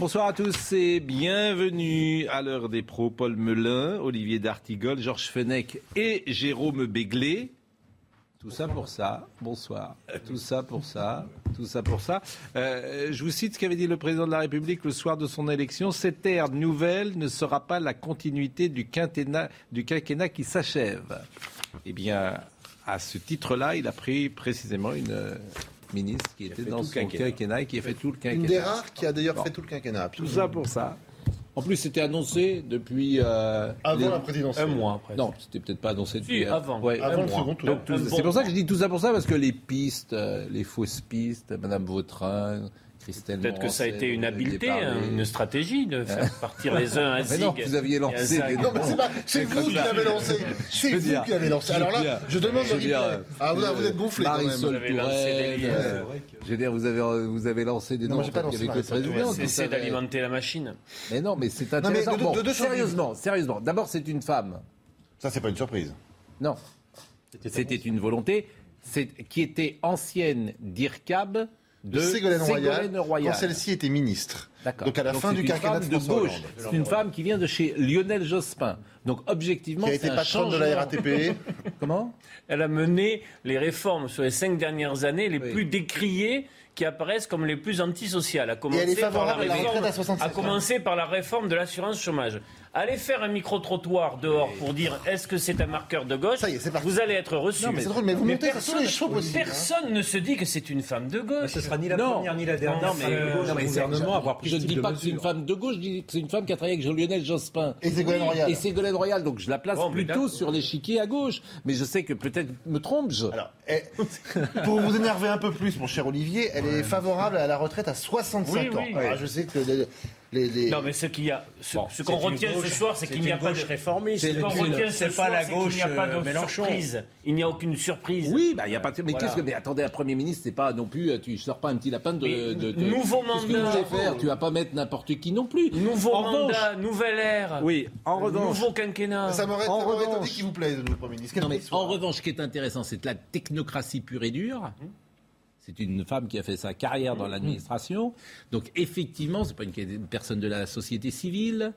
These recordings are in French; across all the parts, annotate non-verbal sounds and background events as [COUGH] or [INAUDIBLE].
Bonsoir à tous et bienvenue à l'heure des pros. Paul Melun, Olivier D'Artigol, Georges Fenech et Jérôme Béglé. Tout ça pour ça. Bonsoir. Tout ça pour ça. Tout ça pour ça. Euh, je vous cite ce qu'avait dit le président de la République le soir de son élection. Cette ère nouvelle ne sera pas la continuité du quinquennat, du quinquennat qui s'achève. Eh bien, à ce titre-là, il a pris précisément une ministre qui était dans son quinquennat. et qui a fait tout le quinquennat. Une des rares qui a d'ailleurs Bon. fait tout le quinquennat. Tout ça pour ça. En plus, c'était annoncé depuis. euh, Avant les- la présidentielle. Un mois après. Non, c'était peut-être pas annoncé depuis. euh, avant. ouais, Avant un le mois. second tour. C'est bon pour ça que je dis tout ça pour ça, parce que les pistes, euh, les fausses pistes, Madame Vautrin, Christelle Peut-être que ça a été une habileté, hein, une stratégie de faire [LAUGHS] partir les uns à Mais Zig. non, vous aviez lancé Zag. Non, mais c'est pas. C'est vous qui l'avez lancé. C'est vous dire, qui l'avez lancé. je Alors veux là, dire, je demande je le dire. Ah, vous, vous êtes gonflé quand même. Marisol Vous avez lancé Touraine, des liens. euh, je veux dire, vous avez, vous avez lancé des Non, noms lancé avait que le Marisol président. Touraine. qui Cessez savait. d'alimenter la machine. Mais non, mais c'est intéressant. sérieusement, sérieusement. D'abord, c'est une femme. Ça, c'est pas une surprise. Non. C'était une volonté qui était ancienne d'IRCAB de Ségolène Royal, Ségolène Royal. quand celle-ci était ministre. D'accord. Donc à la fin c'est du une quinquennat femme de gauche. C'est une femme qui vient de chez Lionel Jospin. Donc objectivement, Qui a été patronne de la. RATP. [LAUGHS] Comment? Elle a mené les réformes sur les cinq dernières années les Oui. plus décriées qui apparaissent comme les plus antisociales. À commencer elle est par la réforme- à 65 à commencer par la réforme de l'assurance chômage. Allez faire un micro-trottoir dehors pour dire est-ce que c'est un marqueur de gauche Ça y est, c'est parti. Vous allez être reçu. Non, mais c'est drôle, mais vous montez sur personne, tous les chevaux possibles, hein. personne ne se dit que c'est une femme de gauche. Ce sera ni la Non. première ni la dernière Non, mais- femme de non, gauche Non, mais c'est- gouvernement à avoir pris je ne dis pas que c'est une femme de gauche, je dis que c'est une femme qui a travaillé avec Lionel Jospin. Et Ségolène Royal. Et Ségolène Royal, donc je la place Bon, plutôt sur l'échiquier à gauche. Mais je sais que peut-être me trompe-je. Alors, eh, pour vous énerver un peu plus, mon cher Olivier, elle est favorable à la retraite à 65 Oui, ans. oui. Alors, je sais que les, les- les- Non, mais ce qu'il y a, ce, Bon, ce qu'on retient gauche- ce soir, c'est qu'il n'y a pas de réformiste. Ce qu'on retient ce c'est pas soir, la c'est qu'il gauche, n'y a pas de euh, Mélenchon. surprise. Il n'y a aucune surprise. Oui, bah, il y a pas de... Mais Voilà. qu'est-ce que... Mais attendez, un Premier ministre, c'est pas non plus... euh, Tu sors pas un petit lapin de... Mais de, de- nouveau Qu'est-ce que vous mandat. faire Tu vas pas mettre n'importe qui non plus. Nouveau En mandat, nouvelle ère. Oui, en revanche... Nouveau quinquennat. ça m'aurait revanche- qu'il vous plaise, le nouveau Premier ministre. Non, mais en revanche, ce qui est intéressant, c'est la technocratie pure et dure. C'est une femme qui a fait sa carrière dans l'administration. Donc, effectivement, c'est pas une, une personne de la société civile.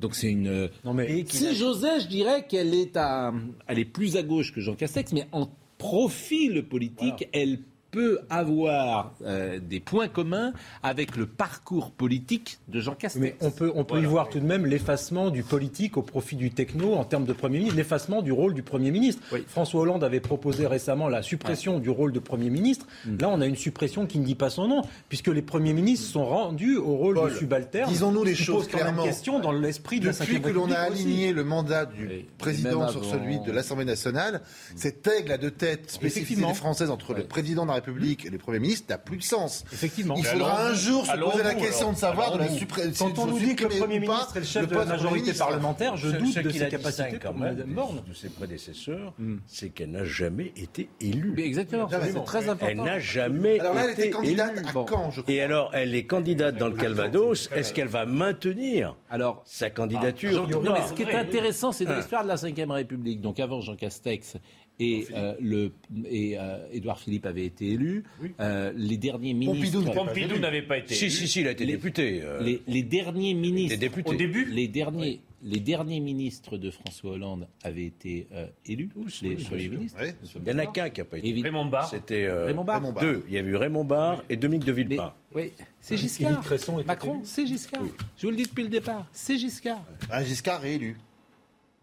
Donc, c'est une. Non, mais- si j'osais, je dirais qu'elle est à, elle est plus à gauche que Jean Castex, mais en profil politique, elle peut avoir euh, des points communs avec le parcours politique de Jean Castex. Mais on peut, on peut y voir tout de même l'effacement du politique au profit du techno en termes de Premier ministre, l'effacement du rôle du Premier ministre. Oui. François Hollande avait proposé récemment la suppression du rôle de Premier ministre. Mm. Là, on a une suppression qui ne dit pas son nom, puisque les Premiers ministres sont rendus au rôle Paul, de subalterne. disons-nous les choses pose quand même clairement. question dans l'esprit de la Depuis que l'on a aussi. aligné le mandat du président sur avant. celui de l'Assemblée nationale, cette aigle à deux têtes Effectivement. française entre le président de la République et le Premier ministre n'a plus de sens. Effectivement. Il faudra un jour se poser la question de savoir de la suppression. Quand on nous dit que le Premier ministre est le chef de la majorité parlementaire, je doute de ses capacités comme Madame Borne. de ses prédécesseurs, c'est qu'elle n'a jamais été élue. Mais exactement, Non, c'est très important. Elle n'a jamais Alors là, elle été était candidate élue. à quand, je crois Et alors, elle est candidate dans le Calvados. Est-ce qu'elle va maintenir Alors, sa candidature Non, ou mais ce qui est intéressant, c'est dans l'histoire de la Ve République. Donc avant Jean Castex et, euh, le, et euh, Édouard Philippe avait été élu, euh, les derniers ministres, Pompidou n'avait pas été. Si, élu. si, si, il a été député. euh, les, les derniers ministres, députés. Au début les derniers, les derniers ministres de François Hollande avaient été euh, élus, les premiers ministres. Il y en a qu'un qui n'a pas été. Évi- Raymond Barre. C'était euh, Raymond Barre. Raymond Barre. deux. Il y avait eu Raymond Barre et Dominique de Mais- Villepin. oui, c'est Giscard. Macron, c'est Giscard. Je vous le dis depuis le départ, c'est Giscard. Un Giscard réélu.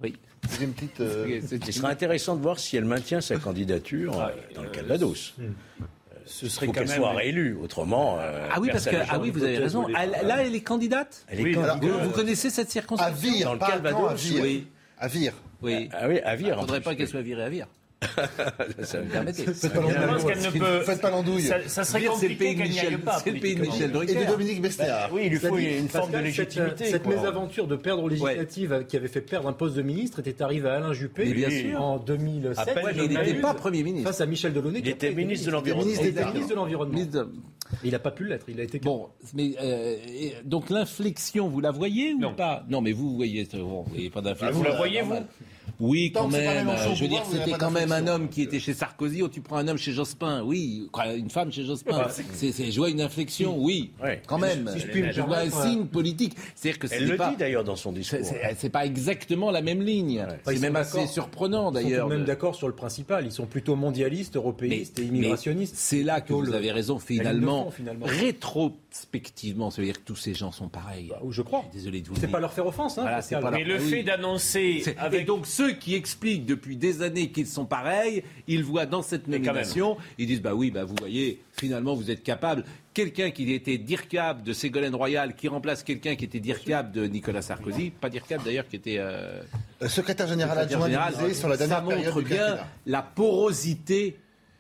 Oui. Une petite. euh, Il sera intéressant de voir si elle maintient sa candidature euh, dans le Calvados. Ce Il serait faut qu'elle même. soit réélue, autrement. euh, Ah oui, parce que ah oui, vous avez raison. Elle- là, elle est candidate. Elle est Oui, candidate. Vous, vous connaissez cette À circonscription Vire, Dans le pas à à Calvados, Vire. oui. À Vire. Oui. Ah oui, à Il Vire. ne en faudrait pas qu'elle soit virée à Vire. [LAUGHS] Ça me Permettez. Faites pas Je pense l'andouille. qu'elle ne peut. Faites pas l'andouille. Ça, ça serait Dire, c'est le pays compliqué de qu'elle n'y aille pas. c'est le pays de. Michel Drucker. Et de Dominique Besnéard. Oui, il lui faut une forme de légitimité. Cette, cette mésaventure de perdre aux législatives qui avait fait perdre un poste de ministre était arrivée à Alain Juppé Mais bien sûr. en 2007. À peine, si Mais je il n'était pas Premier ministre. Face à Michel Delaunay. Il qui était ministre de l'Environnement. Il était ministre de l'Environnement. Il n'a pas pu l'être. Il a été Bon, mais euh, donc l'inflexion, vous la voyez ou Non. pas? Non, mais vous, vous voyez, vous voyez pas d'inflexion. vous la voyez, normal. Oui, Tant quand même. Je veux dire, c'était quand même un homme qui était chez Sarkozy, ou tu prends un homme chez Jospin. Oui, quoi, une femme chez Jospin. C'est, c'est, je vois une inflexion, oui, Ouais. quand même. si je puis je vois un signe politique. C'est-à-dire que Elle le pas. dit d'ailleurs dans son discours. c'est- c'est pas exactement la même ligne. C'est ils même sont assez surprenant Ils sont d'ailleurs. tout de même d'accord sur le principal. Ils sont plutôt mondialistes, européistes et immigrationnistes. C'est là que vous avez raison, finalement. fond, Rétrospectivement, ça veut dire que tous ces gens sont pareils. Bah, je crois. Désolé de vous C'est pas leur faire offense. Hein, Voilà, Pascal. c'est pas leur- Mais le Ah oui. fait d'annoncer C'est- avec Et donc ceux qui expliquent depuis des années qu'ils sont pareils, ils voient dans cette nomination, ils disent bah oui, bah vous voyez, finalement vous êtes capable. Quelqu'un qui était DIRCAB de Ségolène Royal, qui remplace quelqu'un qui était DIRCAB de Nicolas Sarkozy, pas DIRCAB d'ailleurs, qui était euh, Euh, Secrétaire général adjoint général, d'Élysée sur la ça dernière période montre du bien la porosité,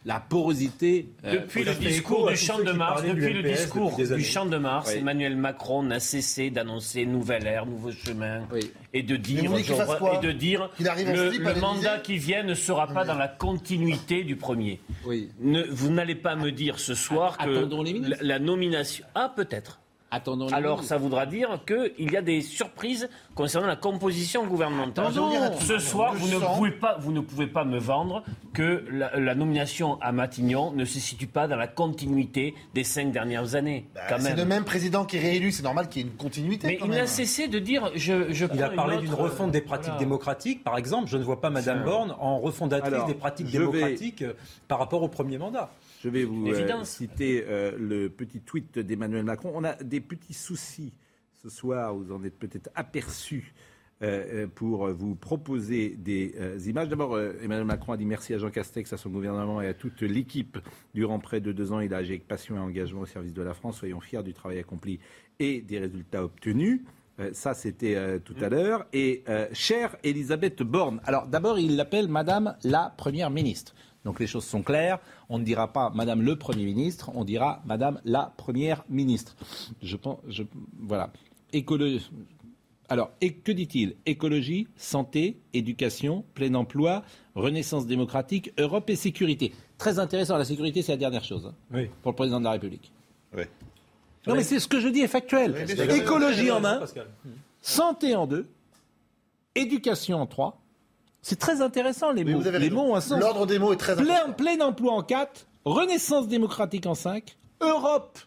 la porosité. euh, Depuis le discours du Champ de Mars, depuis le discours du. Champ de Mars. Emmanuel Macron n'a cessé d'annoncer nouvelle ère, nouveau chemin, Oui. et de dire, quoi et de dire le, slip mandat qui vient ne sera pas dans la continuité du premier. oui. Ne- vous n'allez pas me dire ce soir que la, ministres. la nomination. Ah, peut-être. Attendons. Alors, ça voudra dire qu'il y a des surprises concernant la composition gouvernementale. Ce soir, vous ne, pouvez pas, vous ne pouvez pas me vendre que la, la nomination à Matignon ne se situe pas dans la continuité des cinq dernières années. Bah, C'est le même président qui est réélu, c'est normal qu'il y ait une continuité. Mais quand il même. n'a cessé de dire je, je Il a parlé une d'une autre- refonte des pratiques voilà. démocratiques, par exemple. Je ne vois pas Madame Borne en refondatrice Alors, des pratiques vais- démocratiques euh, par rapport au premier mandat. Je vais vous euh, citer euh, le petit tweet d'Emmanuel Macron. On a des petits soucis ce soir, vous en êtes peut-être aperçus. euh, pour vous proposer des euh, images. D'abord, euh, Emmanuel Macron a dit merci à Jean Castex, à son gouvernement et à toute l'équipe. Durant près de deux ans, il a agi avec passion et engagement au service de la France. Soyons fiers du travail accompli et des résultats obtenus. Ça, c'était tout à l'heure. Et chère Elisabeth Borne. Alors, d'abord, il l'appelle Madame la Première ministre. Donc, les choses sont claires. On ne dira pas Madame le Premier ministre, on dira Madame la Première ministre. Je pense, je, voilà. Écolo- alors, et que dit-il? Écologie, santé, éducation, plein emploi, renaissance démocratique, Europe et sécurité. Très intéressant. La sécurité, c'est la dernière chose hein, Oui. pour le président de la République. Ouais. Non, mais c'est ce que je dis est factuel. Oui. Écologie en un, Pascal. santé en deux, éducation en trois. C'est très intéressant les Oui, mots. vous avez les raison. mots ont un sens. L'ordre des mots est très important. Plein, plein emploi en quatre, renaissance démocratique en cinq, Europe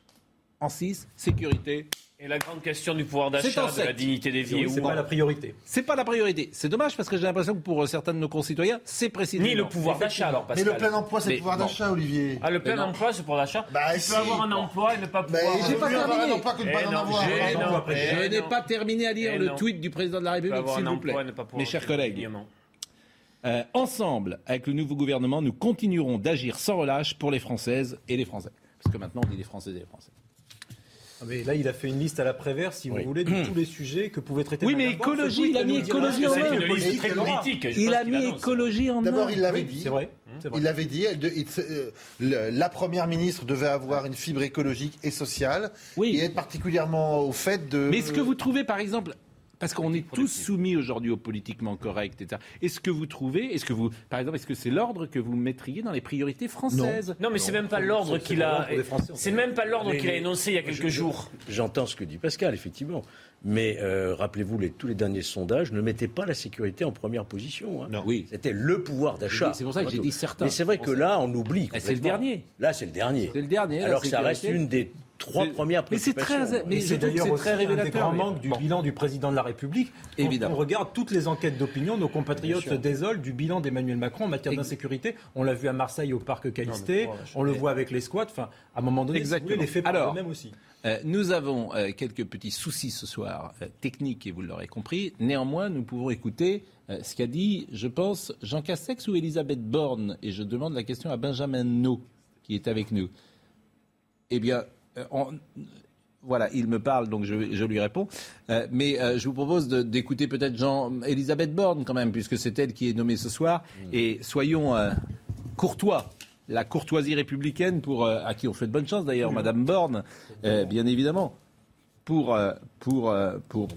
en six, sécurité Et la grande question du pouvoir d'achat, de la dignité des vies. C'est pas la priorité. C'est pas la priorité. C'est dommage parce que j'ai l'impression que pour euh, certains de nos concitoyens, c'est précisément. Ni le pouvoir d'achat, alors, Mais Pascal. le plein emploi, c'est Mais le pouvoir d'achat, Olivier. Ah, le plein Mais emploi, c'est pour l'achat Bah, Tu si. peux avoir un emploi et ne pas Mais pouvoir... j'ai pas avoir que de pas non, avoir. Je n'ai pas terminé à lire Eh le tweet du président de la République, s'il un vous plaît. Mes chers collègues. Euh, ensemble, avec le nouveau gouvernement, nous continuerons d'agir sans relâche pour les Françaises et les Français. Parce que maintenant, on dit les Françaises et les Français. Ah, Mais là, il a fait une liste à l'après-vert, si vous Oui. voulez, de [CLEARS THROAT] tous les sujets que pouvait traiter Oui, mais écologie, il a mis écologie en main. Il a mis écologie en D'abord, main. il l'avait Oui, dit. C'est vrai. vrai. Il avait dit, elle de- il se- euh, le- la première ministre devait avoir une fibre écologique et sociale Oui. et être particulièrement au fait de. Mais est-ce que vous trouvez, par exemple, parce qu'on est tous soumis aujourd'hui au politiquement correct, etc. Est-ce que vous trouvez, est-ce que vous, par exemple, est-ce que c'est l'ordre que vous mettriez dans les priorités françaises? Non, mais c'est même pas l'ordre qu'il a. C'est même pas l'ordre qu'il a énoncé il y a quelques Je- jours. J'entends ce que dit Pascal, effectivement. Mais euh, rappelez-vous, les- tous les derniers sondages ne mettaient pas la sécurité en première position. hein. Oui. C'était le pouvoir d'achat. C'est pour ça que j'ai dit certains. Mais c'est vrai que là, on oublie. Eh, c'est le dernier. Là, c'est le dernier. C'est le dernier, Alors que ça reste une des trois premières Mais c'est préoccupations. très- mais c'est d'ailleurs très un des révélateur. grands manques du bilan du président de la République. Quand Évidemment. on regarde toutes les enquêtes d'opinion, nos compatriotes se désolent du bilan d'Emmanuel Macron en matière d'insécurité. On l'a vu à Marseille au parc Calisté, Non, on le voit avec les squats. Enfin, à un moment donné, si Exactement. voulez, les faits Alors, parlent eux-mêmes aussi. Euh, nous avons euh, quelques petits soucis ce soir, euh, techniques, et vous l'aurez compris. Néanmoins, nous pouvons écouter euh, ce qu'a dit, je pense, Jean Castex ou Elisabeth Borne. Et je demande la question à Benjamin No, qui est avec nous. Eh bien, on- Voilà, il me parle, donc je, je lui réponds. Euh, mais euh, je vous propose d'écouter peut-être Jean Elisabeth Borne quand même, puisque c'est elle qui est nommée ce soir. Et soyons euh, courtois. La courtoisie républicaine, pour, euh, à qui on fait de bonnes chances d'ailleurs, Madame Borne, euh, bien évidemment. Pour, euh, pour, euh, pour,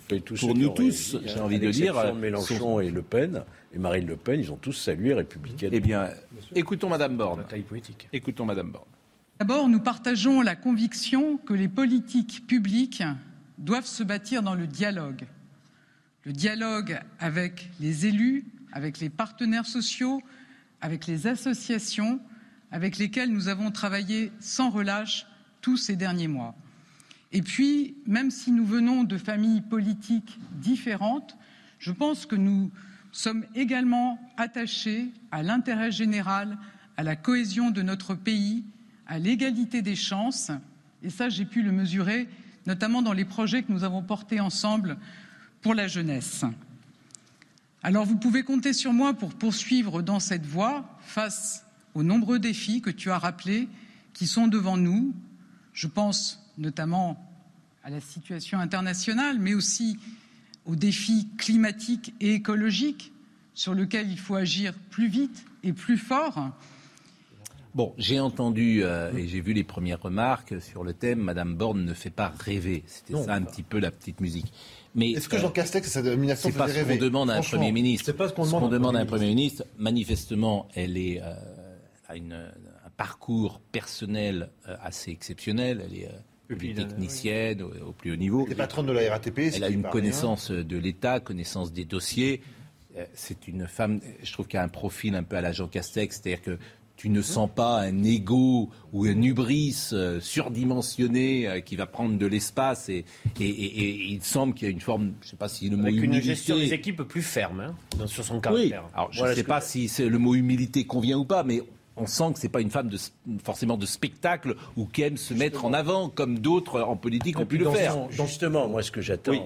nous tous, réagi, j'ai hein. envie À de dire. euh, Mélenchon sont- et Le Pen et Marine Le Pen, ils ont tous salué républicaine. Eh bien, écoutons Madame Borne. Écoutons Madame Borne. D'abord, nous partageons la conviction que les politiques publiques doivent se bâtir dans le dialogue. Le dialogue avec les élus, avec les partenaires sociaux, avec les associations avec lesquelles nous avons travaillé sans relâche tous ces derniers mois. Et puis, même si nous venons de familles politiques différentes, je pense que nous sommes également attachés à l'intérêt général, à la cohésion de notre pays, à l'égalité des chances. Et ça, j'ai pu le mesurer, notamment dans les projets que nous avons portés ensemble pour la jeunesse. Alors vous pouvez compter sur moi pour poursuivre dans cette voie face aux nombreux défis que tu as rappelés qui sont devant nous. Je pense notamment à la situation internationale, mais aussi aux défis climatiques et écologiques sur lesquels il faut agir plus vite et plus fort. Bon, j'ai entendu euh, et j'ai vu les premières remarques sur le thème. Madame Borne ne fait pas rêver. C'était ça un petit peu la petite musique. Mais Est-ce que euh, Jean Castex, sa nomination c'est pas ce qu'on rêver demande à un. Premier ministre. C'est pas ce qu'on Ce demande qu'on à un demande à un Premier ministre. Manifestement, elle est, euh, a une, un parcours personnel euh, assez exceptionnel. Elle est euh, polytechnicienne au, au plus haut niveau. Elle est patronne de la RATP. Elle a une paraît connaissance de l'État, connaissance des dossiers. C'est une femme, je trouve, qui a un profil un peu à la Jean Castex, c'est-à-dire que tu ne sens pas un ego ou un hubris euh, surdimensionné euh, qui va prendre de l'espace et, et- et- et il semble qu'il y a une forme, je ne sais pas si le mot Avec une humilité- gestion des équipes plus ferme hein, sur son oui. caractère. Alors, je Voilà ne sais pas si le mot humilité convient ou pas, mais on sent que c'est pas une femme de, forcément de spectacle ou qui aime se mettre en avant comme d'autres en politique ont pu le faire. son- Justement, moi, ce que j'attends, Oui.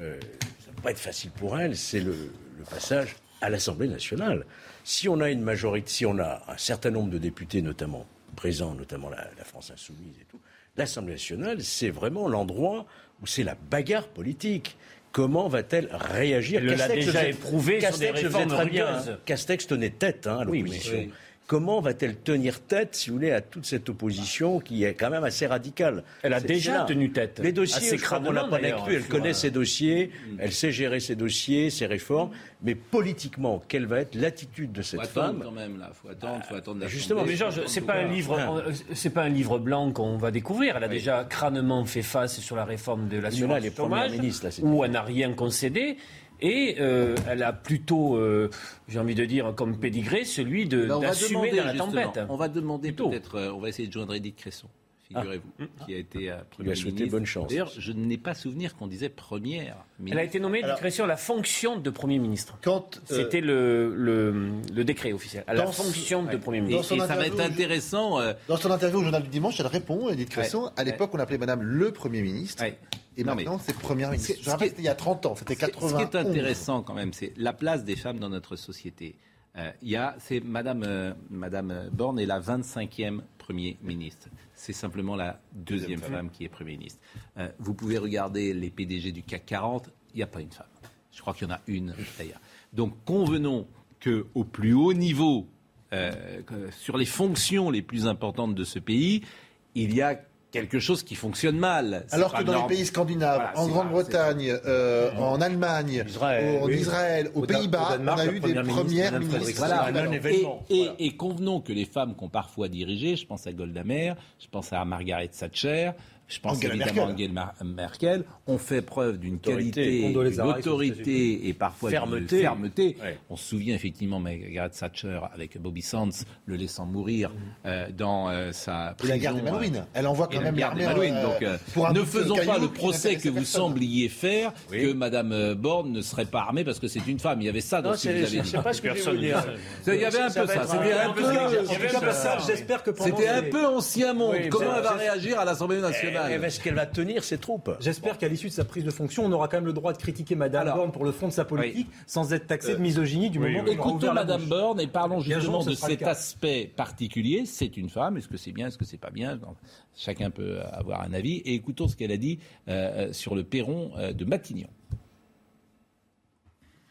euh, ça ne va pas être facile pour elle, c'est le, le passage à l'Assemblée nationale. Si on a une majorité, si on a un certain nombre de députés, notamment présents, notamment la, la France insoumise et tout, l'Assemblée nationale, c'est vraiment l'endroit où c'est la bagarre politique. Comment va-t-elle réagir? Elle l'a Castex déjà éprouvé sur Castex des réformes hein. Castex tenait tête hein, à Oui, l'opposition. oui. Comment va-t-elle tenir tête, si vous voulez, à toute cette opposition qui est quand même assez radicale? Elle a déjà tenu tête. Les dossiers, Assez je crois qu'on l'a pas. Elle sur, connaît euh, ses dossiers, elle sait gérer ses dossiers, ses réformes. Mais politiquement, quelle va être l'attitude de cette Faut attendre femme? quand même là, faut attendre, faut attendre. la justement, Mais Georges, c'est pas un livre, Voilà. euh, c'est pas un livre blanc qu'on va découvrir. Elle a Oui. déjà crânement fait face sur la réforme de l'assurance chômage, où elle n'a rien concédé. Et euh, elle a plutôt, euh, j'ai envie de dire, comme pédigré, celui de Ben, on va d'assumer dans la tempête. On va demander Plutôt. peut-être, euh, on va essayer de joindre Edith Cresson, figurez-vous, qui a été lui a souhaité bonne chance. D'ailleurs, je n'ai pas souvenir qu'on disait première Elle ministre. a été nommée discrétion à la fonction de Premier ministre. Quand, euh, C'était le, le, le décret officiel. À la ce- fonction de. Premier ministre. et ça va être je- intéressant. euh, Dans son interview au Journal du Dimanche, elle répond, Edith Cresson. À l'époque, on appelait Madame le Premier ministre. ouais. Et Non, mais- maintenant, c'est Première ministre. Je rappelle, c'était il y a 30 ans, c'était Ce qui- 80 Ce qui est intéressant quand même, c'est la place des femmes dans notre société. Euh, Il y a, c'est Madame, euh, Madame Borne est la 25e Premier ministre. C'est simplement la deuxième femme qui est Premier ministre. Euh, vous pouvez regarder les PDG du CAC 40, il n'y a pas une femme. Je crois qu'il y en a une d'ailleurs. Donc convenons que au plus haut niveau, sur les fonctions les plus importantes de ce pays, il y a quelque chose qui fonctionne mal. Alors pas que dans les pays scandinaves, Voilà, en Grande-Bretagne, euh, en Allemagne, Israël, en oui. Israël, aux Au Pays-Bas, on a eu des premières ministres. Voilà. Et, et convenons que les femmes qui ont parfois dirigé, je pense à Golda Meir, je pense à Margaret Thatcher, je pense Angela évidemment à Merkel. Angela Mer- Merkel, ont fait preuve d'une qualité, Condoleezza d'une Rice aux États-Unis. autorité et parfois Fermeté. d'une fermeté. Ouais. On se souvient effectivement Margaret Thatcher avec Bobby Sands, le laissant mourir euh, dans euh, sa Et prison. la guerre des euh, Malouines. Elle envoie et quand la même guerre des l'armée. Euh, Donc, euh, ne de faisons pas le procès que vous personne. sembliez faire Oui. que Madame euh, Borne ne serait pas armée parce que c'est une femme. Il y avait ça dans Non, ce que vous avez dit. pas ce que Personne Il y avait un peu ça. C'était un peu. J'espère que C'était un peu ancien monde. Comment elle va réagir à l'Assemblée nationale? Nationale. elle- Est-ce qu'elle va tenir ses troupes? J'espère qu'à l'issue de sa prise de fonction, on aura quand même le droit de critiquer Madame Borne pour le fond de sa politique, sans être taxé de misogynie du oui, moment oui. qu'on aura Écoutons Madame. Borne et parlons justement de cet aspect particulier. C'est une femme. Est-ce que c'est bien? Est-ce que c'est pas bien? Chacun peut avoir un avis. Et écoutons ce qu'elle a dit euh, sur le perron euh, de Matignon.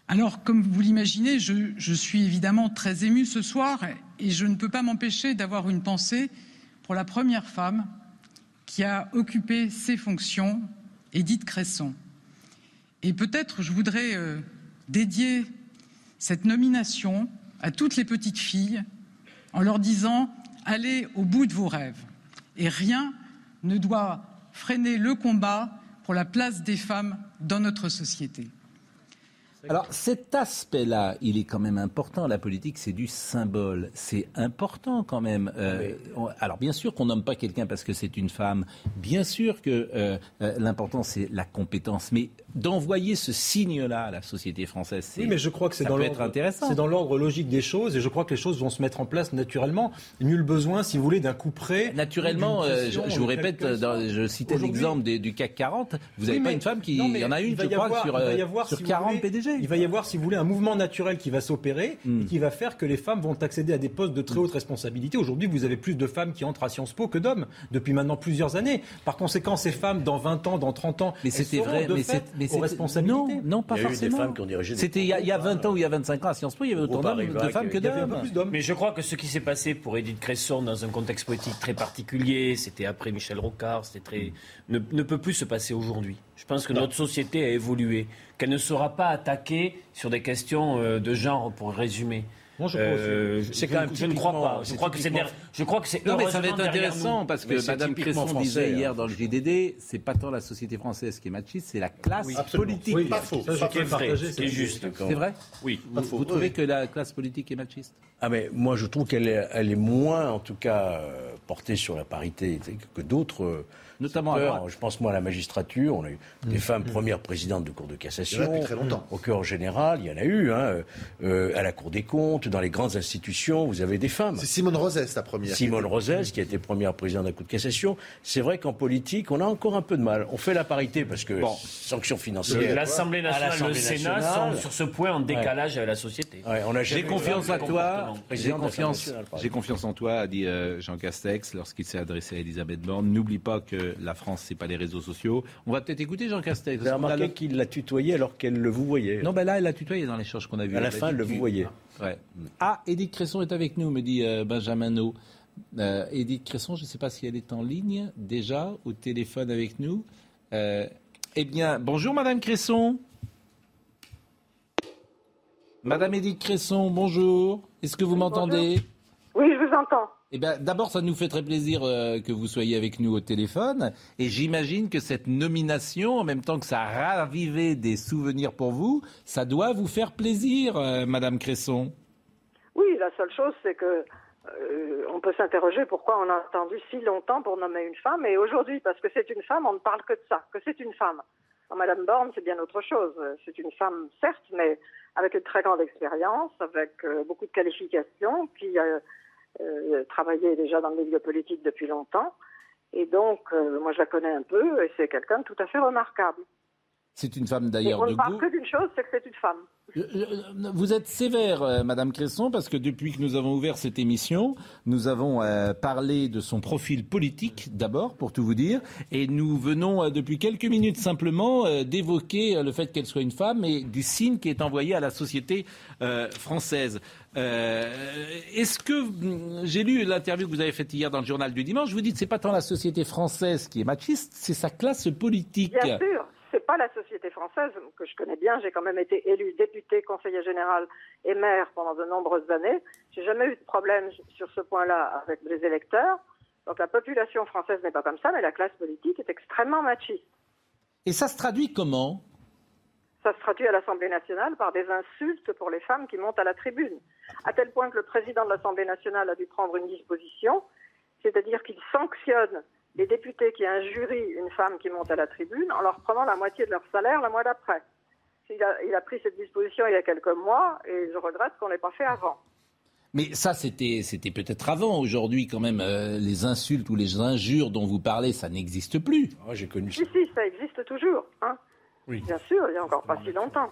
Alors, comme vous l'imaginez, je, je suis évidemment très émue ce soir et je ne peux pas m'empêcher d'avoir une pensée pour la première femme qui a occupé ces fonctions, Édith Cresson. Et peut-être je voudrais euh, dédier cette nomination à toutes les petites filles en leur disant allez au bout de vos rêves. Et rien ne doit freiner le combat pour la place des femmes dans notre société. Alors cet aspect-là, il est quand même important. La politique, c'est du symbole. C'est important quand même. Euh, on- alors bien sûr qu'on nomme pas quelqu'un parce que c'est une femme. Bien sûr que euh, euh, l'important c'est la compétence. Mais d'envoyer ce signe-là à la société française, c'est Oui, mais je crois que c'est dans l'ordre- être intéressant. C'est dans l'ordre logique des choses et je crois que les choses vont se mettre en place naturellement. Nul besoin, si vous voulez, d'un coup près. Naturellement, euh, pression je, je vous répète, dans- je citais l'exemple du CAC 40. Vous n'avez Oui, pas une femme qui, non, il y en a une, je crois, avoir- sur, il va y euh, avoir, sur si vous 40 voulez, PDG. Il va y avoir, si vous voulez, un mouvement naturel qui va s'opérer Hmm. et qui va faire que les femmes vont accéder à des postes de très haute responsabilité. Aujourd'hui, vous avez plus de femmes qui entrent à Sciences Po que d'hommes depuis maintenant plusieurs années. Par conséquent, ces femmes, dans 20 ans, dans 30 ans, Mais c'était seront vrai, de mais fait c'est- mais aux responsabilités. Non, non, pas Il y a eu des femmes qui ont dirigé C'était il y, a- il y a 20 ans ou il y a 25 ans à Sciences Po, il y avait autant de femmes que d'hommes. plus d'hommes. Mais je crois que ce qui s'est passé pour Edith Cresson dans un contexte politique très particulier, c'était après Michel Rocard, c'était très ne, ne peut plus se passer aujourd'hui. Je pense que notre société a évolué, qu'elle ne sera pas attaquée sur des questions euh, de genre, pour résumer. Moi, je crois aussi. Euh, je, C'est je- quand même je ne crois pas. Je crois typiquement- je crois que c'est Non, mais ça va être intéressant nous. parce que Madame Cresson disait hein. hier dans le JDD, c'est pas tant la société française qui est machiste, c'est la classe absolument. politique. Oui, Pas faux. Ça, Pas qui est c'est- juste. C'est vrai Oui. Vous, faux, vous trouvez oui. que la classe politique est machiste? Ah mais moi je trouve qu'elle est, elle est moins en tout cas euh, portée sur la parité que d'autres. Notamment à droite. Je pense moi à la magistrature, on a eu des femmes premières présidentes de cour de cassation. Il y en a depuis très longtemps. Au cœur général, il y en a eu. Hein, euh, à la Cour des comptes, dans les grandes institutions, vous avez des femmes. C'est Simone Rosès, la première. Simone Rosès, qui a été première présidente de la Cour de cassation. C'est vrai qu'en politique, on a encore un peu de mal. On fait la parité parce que sanctions financières. L'Assemblée nationale, le Sénat nationale. sont sur ce point en décalage avec la société. Ouais, on a J'ai confiance un toi. J'ai confiance. confiance en toi, a dit euh, Jean Castex lorsqu'il s'est adressé à Elisabeth Borne. N'oublie pas que la France, c'est pas les réseaux sociaux. On va peut-être écouter Jean Castex. Vous avez remarqué le- qu'il l'a tutoyé alors qu'elle le vous voyait. Non, ben là, elle a tutoyé dans l'échange qu'on a vu. À la Elle fin, dit le vous voyez. Ouais. Ah, Edith Cresson est avec nous, me dit euh, Benjamin No. Euh, Edith Cresson, je ne sais pas si elle est en ligne déjà, au téléphone avec nous. Euh, eh bien, bonjour Madame Cresson. Madame Edith Cresson, bonjour. Est-ce que vous m'entendez? Oui, je vous entends. Eh bien, d'abord, ça nous fait très plaisir euh, que vous soyez avec nous au téléphone. Et j'imagine que cette nomination, en même temps que ça a ravivé des souvenirs pour vous, ça doit vous faire plaisir, euh, Madame Cresson. Oui, la seule chose, c'est que euh, on peut s'interroger pourquoi on a attendu si longtemps pour nommer une femme. Et aujourd'hui, parce que c'est une femme, on ne parle que de ça, que c'est une femme. Alors, Madame Borne, c'est bien autre chose. C'est une femme, certes, mais avec une très grande expérience, avec euh, beaucoup de qualifications, qui euh, travaillé déjà dans le milieu politique depuis longtemps. Et donc, euh, moi, je la connais un peu, et c'est quelqu'un de tout à fait remarquable. C'est une femme d'ailleurs on de ne parle goût. que d'une chose, c'est que c'est une femme. Euh, euh, Vous êtes sévère, euh, Madame Cresson, parce que depuis que nous avons ouvert cette émission, nous avons parlé de son profil politique d'abord, pour tout vous dire, et nous venons depuis quelques minutes simplement d'évoquer le fait qu'elle soit une femme et du signe qui est envoyé à la société française. Euh, Est-ce que hum, j'ai lu l'interview que vous avez faite hier dans le journal du dimanche Vous dites c'est pas tant la société française qui est machiste, c'est sa classe politique. Bien sûr, c'est pas la société française que je connais bien. J'ai quand même été élu député, conseiller général et maire pendant de nombreuses années. J'ai jamais eu de problème sur ce point-là avec les électeurs. Donc la population française n'est pas comme ça, mais la classe politique est extrêmement machiste. Et ça se traduit comment? Ça se traduit à l'Assemblée nationale par des insultes pour les femmes qui montent à la tribune. À tel point que le président de l'Assemblée nationale a dû prendre une disposition, c'est-à-dire qu'il sanctionne les députés qui injurient une femme qui monte à la tribune en leur prenant la moitié de leur salaire le mois d'après. Il a, il a pris cette disposition il y a quelques mois et je regrette qu'on ne l'ait pas fait avant. Mais ça, c'était, c'était peut-être avant. Aujourd'hui, quand même, euh, les insultes ou les injures dont vous parlez, ça n'existe plus. Ah, j'ai connu ça. Si, si, ça existe toujours. Hein. Oui. Bien sûr, il n'y a encore pas si longtemps.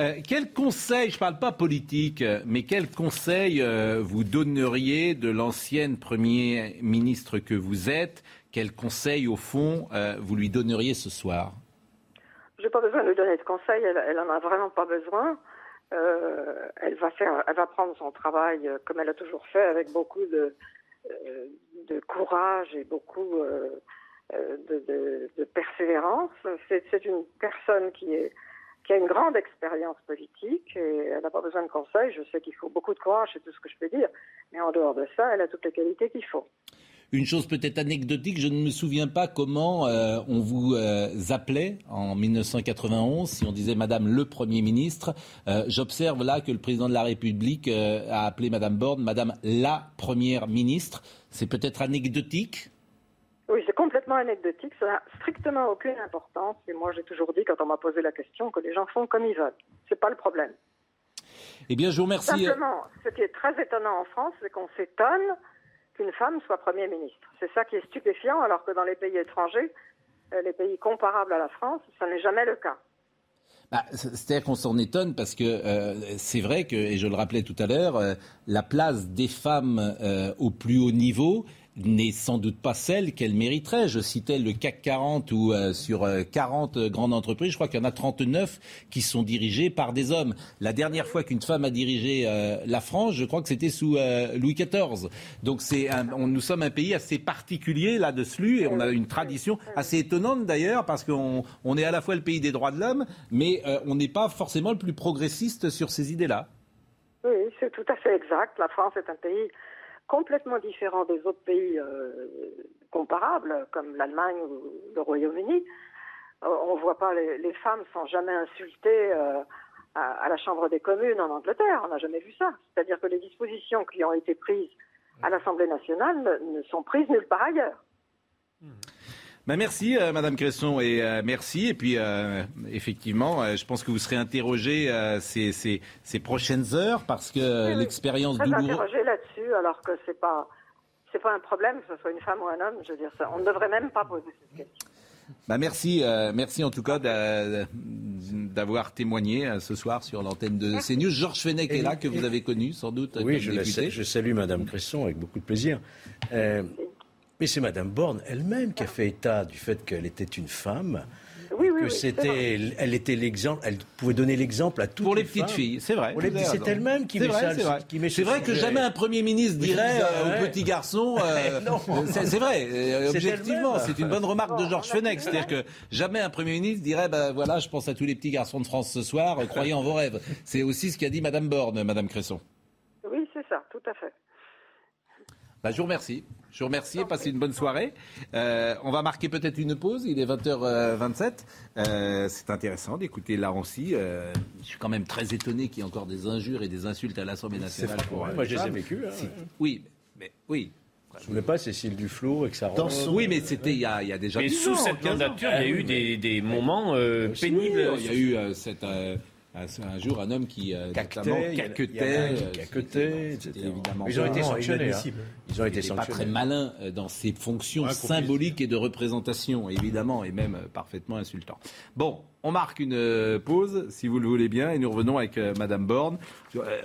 Euh, quel conseil, je ne parle pas politique, euh, mais quel conseil euh, vous donneriez de l'ancienne Premier ministre que vous êtes? Quel conseil, au fond, vous lui donneriez ce soir? J'ai pas besoin de lui donner de conseils, elle, elle en a vraiment pas besoin. Elle va faire, elle va prendre son travail comme elle a toujours fait, avec beaucoup de, courage et beaucoup de, persévérance. C'est une personne qui est qui a une grande expérience politique et elle n'a pas besoin de conseils. Je sais qu'il faut beaucoup de courage, c'est tout ce que je peux dire. Mais en dehors de ça, elle a toutes les qualités qu'il faut. Une chose peut-être anecdotique, je ne me souviens pas comment euh, on vous euh, appelait en 1991, si on disait Madame le Premier ministre. Euh, J'observe là que le président de la République a appelé Madame Borne Madame la Première ministre. C'est peut-être anecdotique complètement anecdotique, ça n'a strictement aucune importance. Et moi, j'ai toujours dit, quand on m'a posé la question, que les gens font comme ils veulent. C'est pas le problème. Eh bien, je vous remercie. Simplement, ce qui est très étonnant en France, c'est qu'on s'étonne qu'une femme soit Premier ministre. C'est ça qui est stupéfiant, alors que dans les pays étrangers, euh, les pays comparables à la France, ça n'est jamais le cas. Bah, c'est- C'est-à-dire qu'on s'en étonne parce que euh, c'est vrai que, et je le rappelais tout à l'heure, euh, la place des femmes euh, au plus haut niveau n'est sans doute pas celle qu'elles mériteraient. Je citais le CAC 40 où euh, sur euh, 40 grandes entreprises, je crois qu'il y en a 39 qui sont dirigées par des hommes. La dernière fois qu'une femme a dirigé euh, la France, je crois que c'était sous euh, Louis XIV. Donc c'est nous sommes un pays assez particulier là-dessus et on a une tradition assez étonnante d'ailleurs parce qu'on on est à la fois le pays des droits de l'homme, mais euh, on n'est pas forcément le plus progressiste sur ces idées-là. Oui, c'est tout à fait exact. La France est un pays complètement différent des autres pays euh, comparables, comme l'Allemagne ou le Royaume-Uni. Euh, on ne voit pas, les, les femmes sont jamais insultées euh, à, à la Chambre des communes en Angleterre. On n'a jamais vu ça. C'est-à-dire que les dispositions qui ont été prises à l'Assemblée nationale ne, ne sont prises nulle part ailleurs. Ben merci, euh, Madame Cresson, et euh, merci. Et puis, euh, effectivement, je pense que vous serez interrogée ces, ces- ces prochaines heures parce que Oui, oui. l'expérience douloureuse. Alors que c'est pas c'est pas un problème que ce soit une femme ou un homme. Je veux dire ça, on ne devrait même pas poser cette question. Ben merci, euh, merci en tout cas d'a- d'avoir témoigné euh, ce soir sur l'antenne de CNews. Georges Fenech est là, que vous avez connu sans doute Oui, comme je, la je salue Madame Cresson avec beaucoup de plaisir. Euh, mais c'est Madame Borne elle-même qui a fait état du fait qu'elle était une femme. Oui, oui, que oui, c'est vrai. c'était, elle était l'exemple, elle pouvait donner l'exemple à toutes Pour les les petites femmes. filles, c'est vrai. C'est elle-même qui met vrai, ça, c'est vrai. qui met C'est ce vrai que jamais un Premier ministre dirait euh, au petit garçon. [LAUGHS] euh, c'est c'est vrai, euh, C'est objectivement, c'est une bonne remarque de Georges Fenech. C'est-à-dire que jamais un Premier ministre dirait ben voilà, je pense à tous les petits garçons de France ce soir, euh, croyez en vos rêves. C'est aussi ce qu'a dit Madame Borne, Madame Cresson. Oui, c'est ça, tout à fait. Bah, je vous remercie. Je vous remercie. Passez une bonne soirée. Euh, on va marquer peut-être une pause. Il est 20h27. Euh, c'est intéressant d'écouter là aussi. Euh, je suis quand même très étonné qu'il y ait encore des injures et des insultes à l'Assemblée nationale. pour, euh, Moi, je les ai vécues. hein. Si- Oui, mais oui. Vous ne pas Cécile Duflot et que ça Dans son- Oui, mais c'était il y a, il y a déjà Mais 10 sous ans, cette 15 ans. mandature, il y a eu des, des moments euh, Oui, pénibles. Il y a eu euh, cette, euh, un, un jour un homme qui euh, Caquetait, qui euh, caquetait, etc. évidemment Ils ont été sanctionnés. hein. Ils ont Il été pas très malin euh, dans ses fonctions symboliques et de représentation, évidemment, et même parfaitement insultant. Bon, on marque une pause, si vous le voulez bien, et nous revenons avec Madame Borne.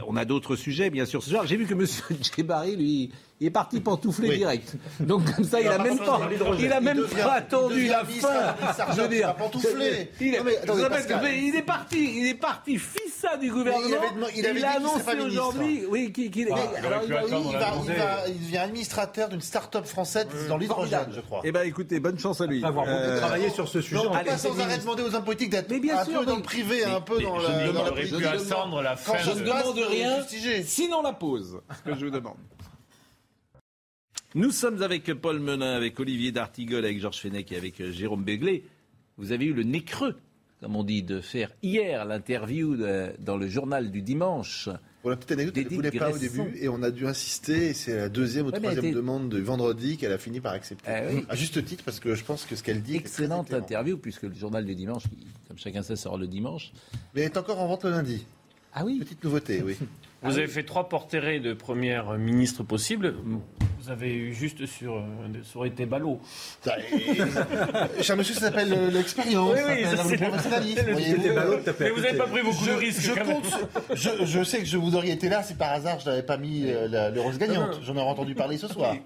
On a d'autres sujets, bien sûr, ce soir. J'ai vu que Monsieur [LAUGHS] Djebari, lui, il est parti pantoufler Oui. direct. Donc comme ça, il a même pas il a même Il devient- pas il attendu la fin. Je veux il dire, pantoufler. il est, Non, mais attendez, je Pascal. il est parti, il est parti fissa du gouvernement. il avait il a annoncé aujourd'hui, oui, qu'il alors, il va- oui, il, va, il, va- il devient administrateur d'une start-up française dans l'hydrogène, je crois. Eh ben, écoutez, bonne chance à lui. Avoir beaucoup Euh, travaillé sur ce sujet. Non, on peut allez, pas sans arrêt demander aux hommes politiques d'être Mais bien un sûr, peu dans le privé, un peu dans, je la, ne fin Je ne de... passe, demande rien, sinon la pause, ce que je vous demande. Nous sommes avec Paul Menin, avec Olivier D'Artigol, avec Georges Fenech et avec euh, Jérôme Béglé. Vous avez eu le nez creux, comme on dit, de faire hier l'interview dans le journal du dimanche. Pour la petite anecdote, elle ne voulait pas au début et on a dû insister. C'est la deuxième ou Ouais, troisième était- demande de vendredi qu'elle a fini par accepter. Ah oui. À juste titre, parce que je pense que ce qu'elle dit. Excellente interview, puisque le journal du dimanche, comme chacun sait, sort le dimanche. Mais elle est encore en vente le lundi. Ah oui Petite nouveauté, oui. Vous avez fait trois portérés de première ministre possible. Vous avez eu juste sur. euh, Ça aurait été ballot. Ça, monsieur qui s'appelle euh, l'expérience, Oui, oui, ça ça, s'appelle c'est- le professionnalisme. le- ballot, t'as Mais vous n'avez pas pris beaucoup de Je, risques. je quand même. compte, je, je sais que je vous auriez été là si par hasard je n'avais pas mis euh, la- l'heureuse gagnante. J'en aurais entendu parler ce soir. [LAUGHS]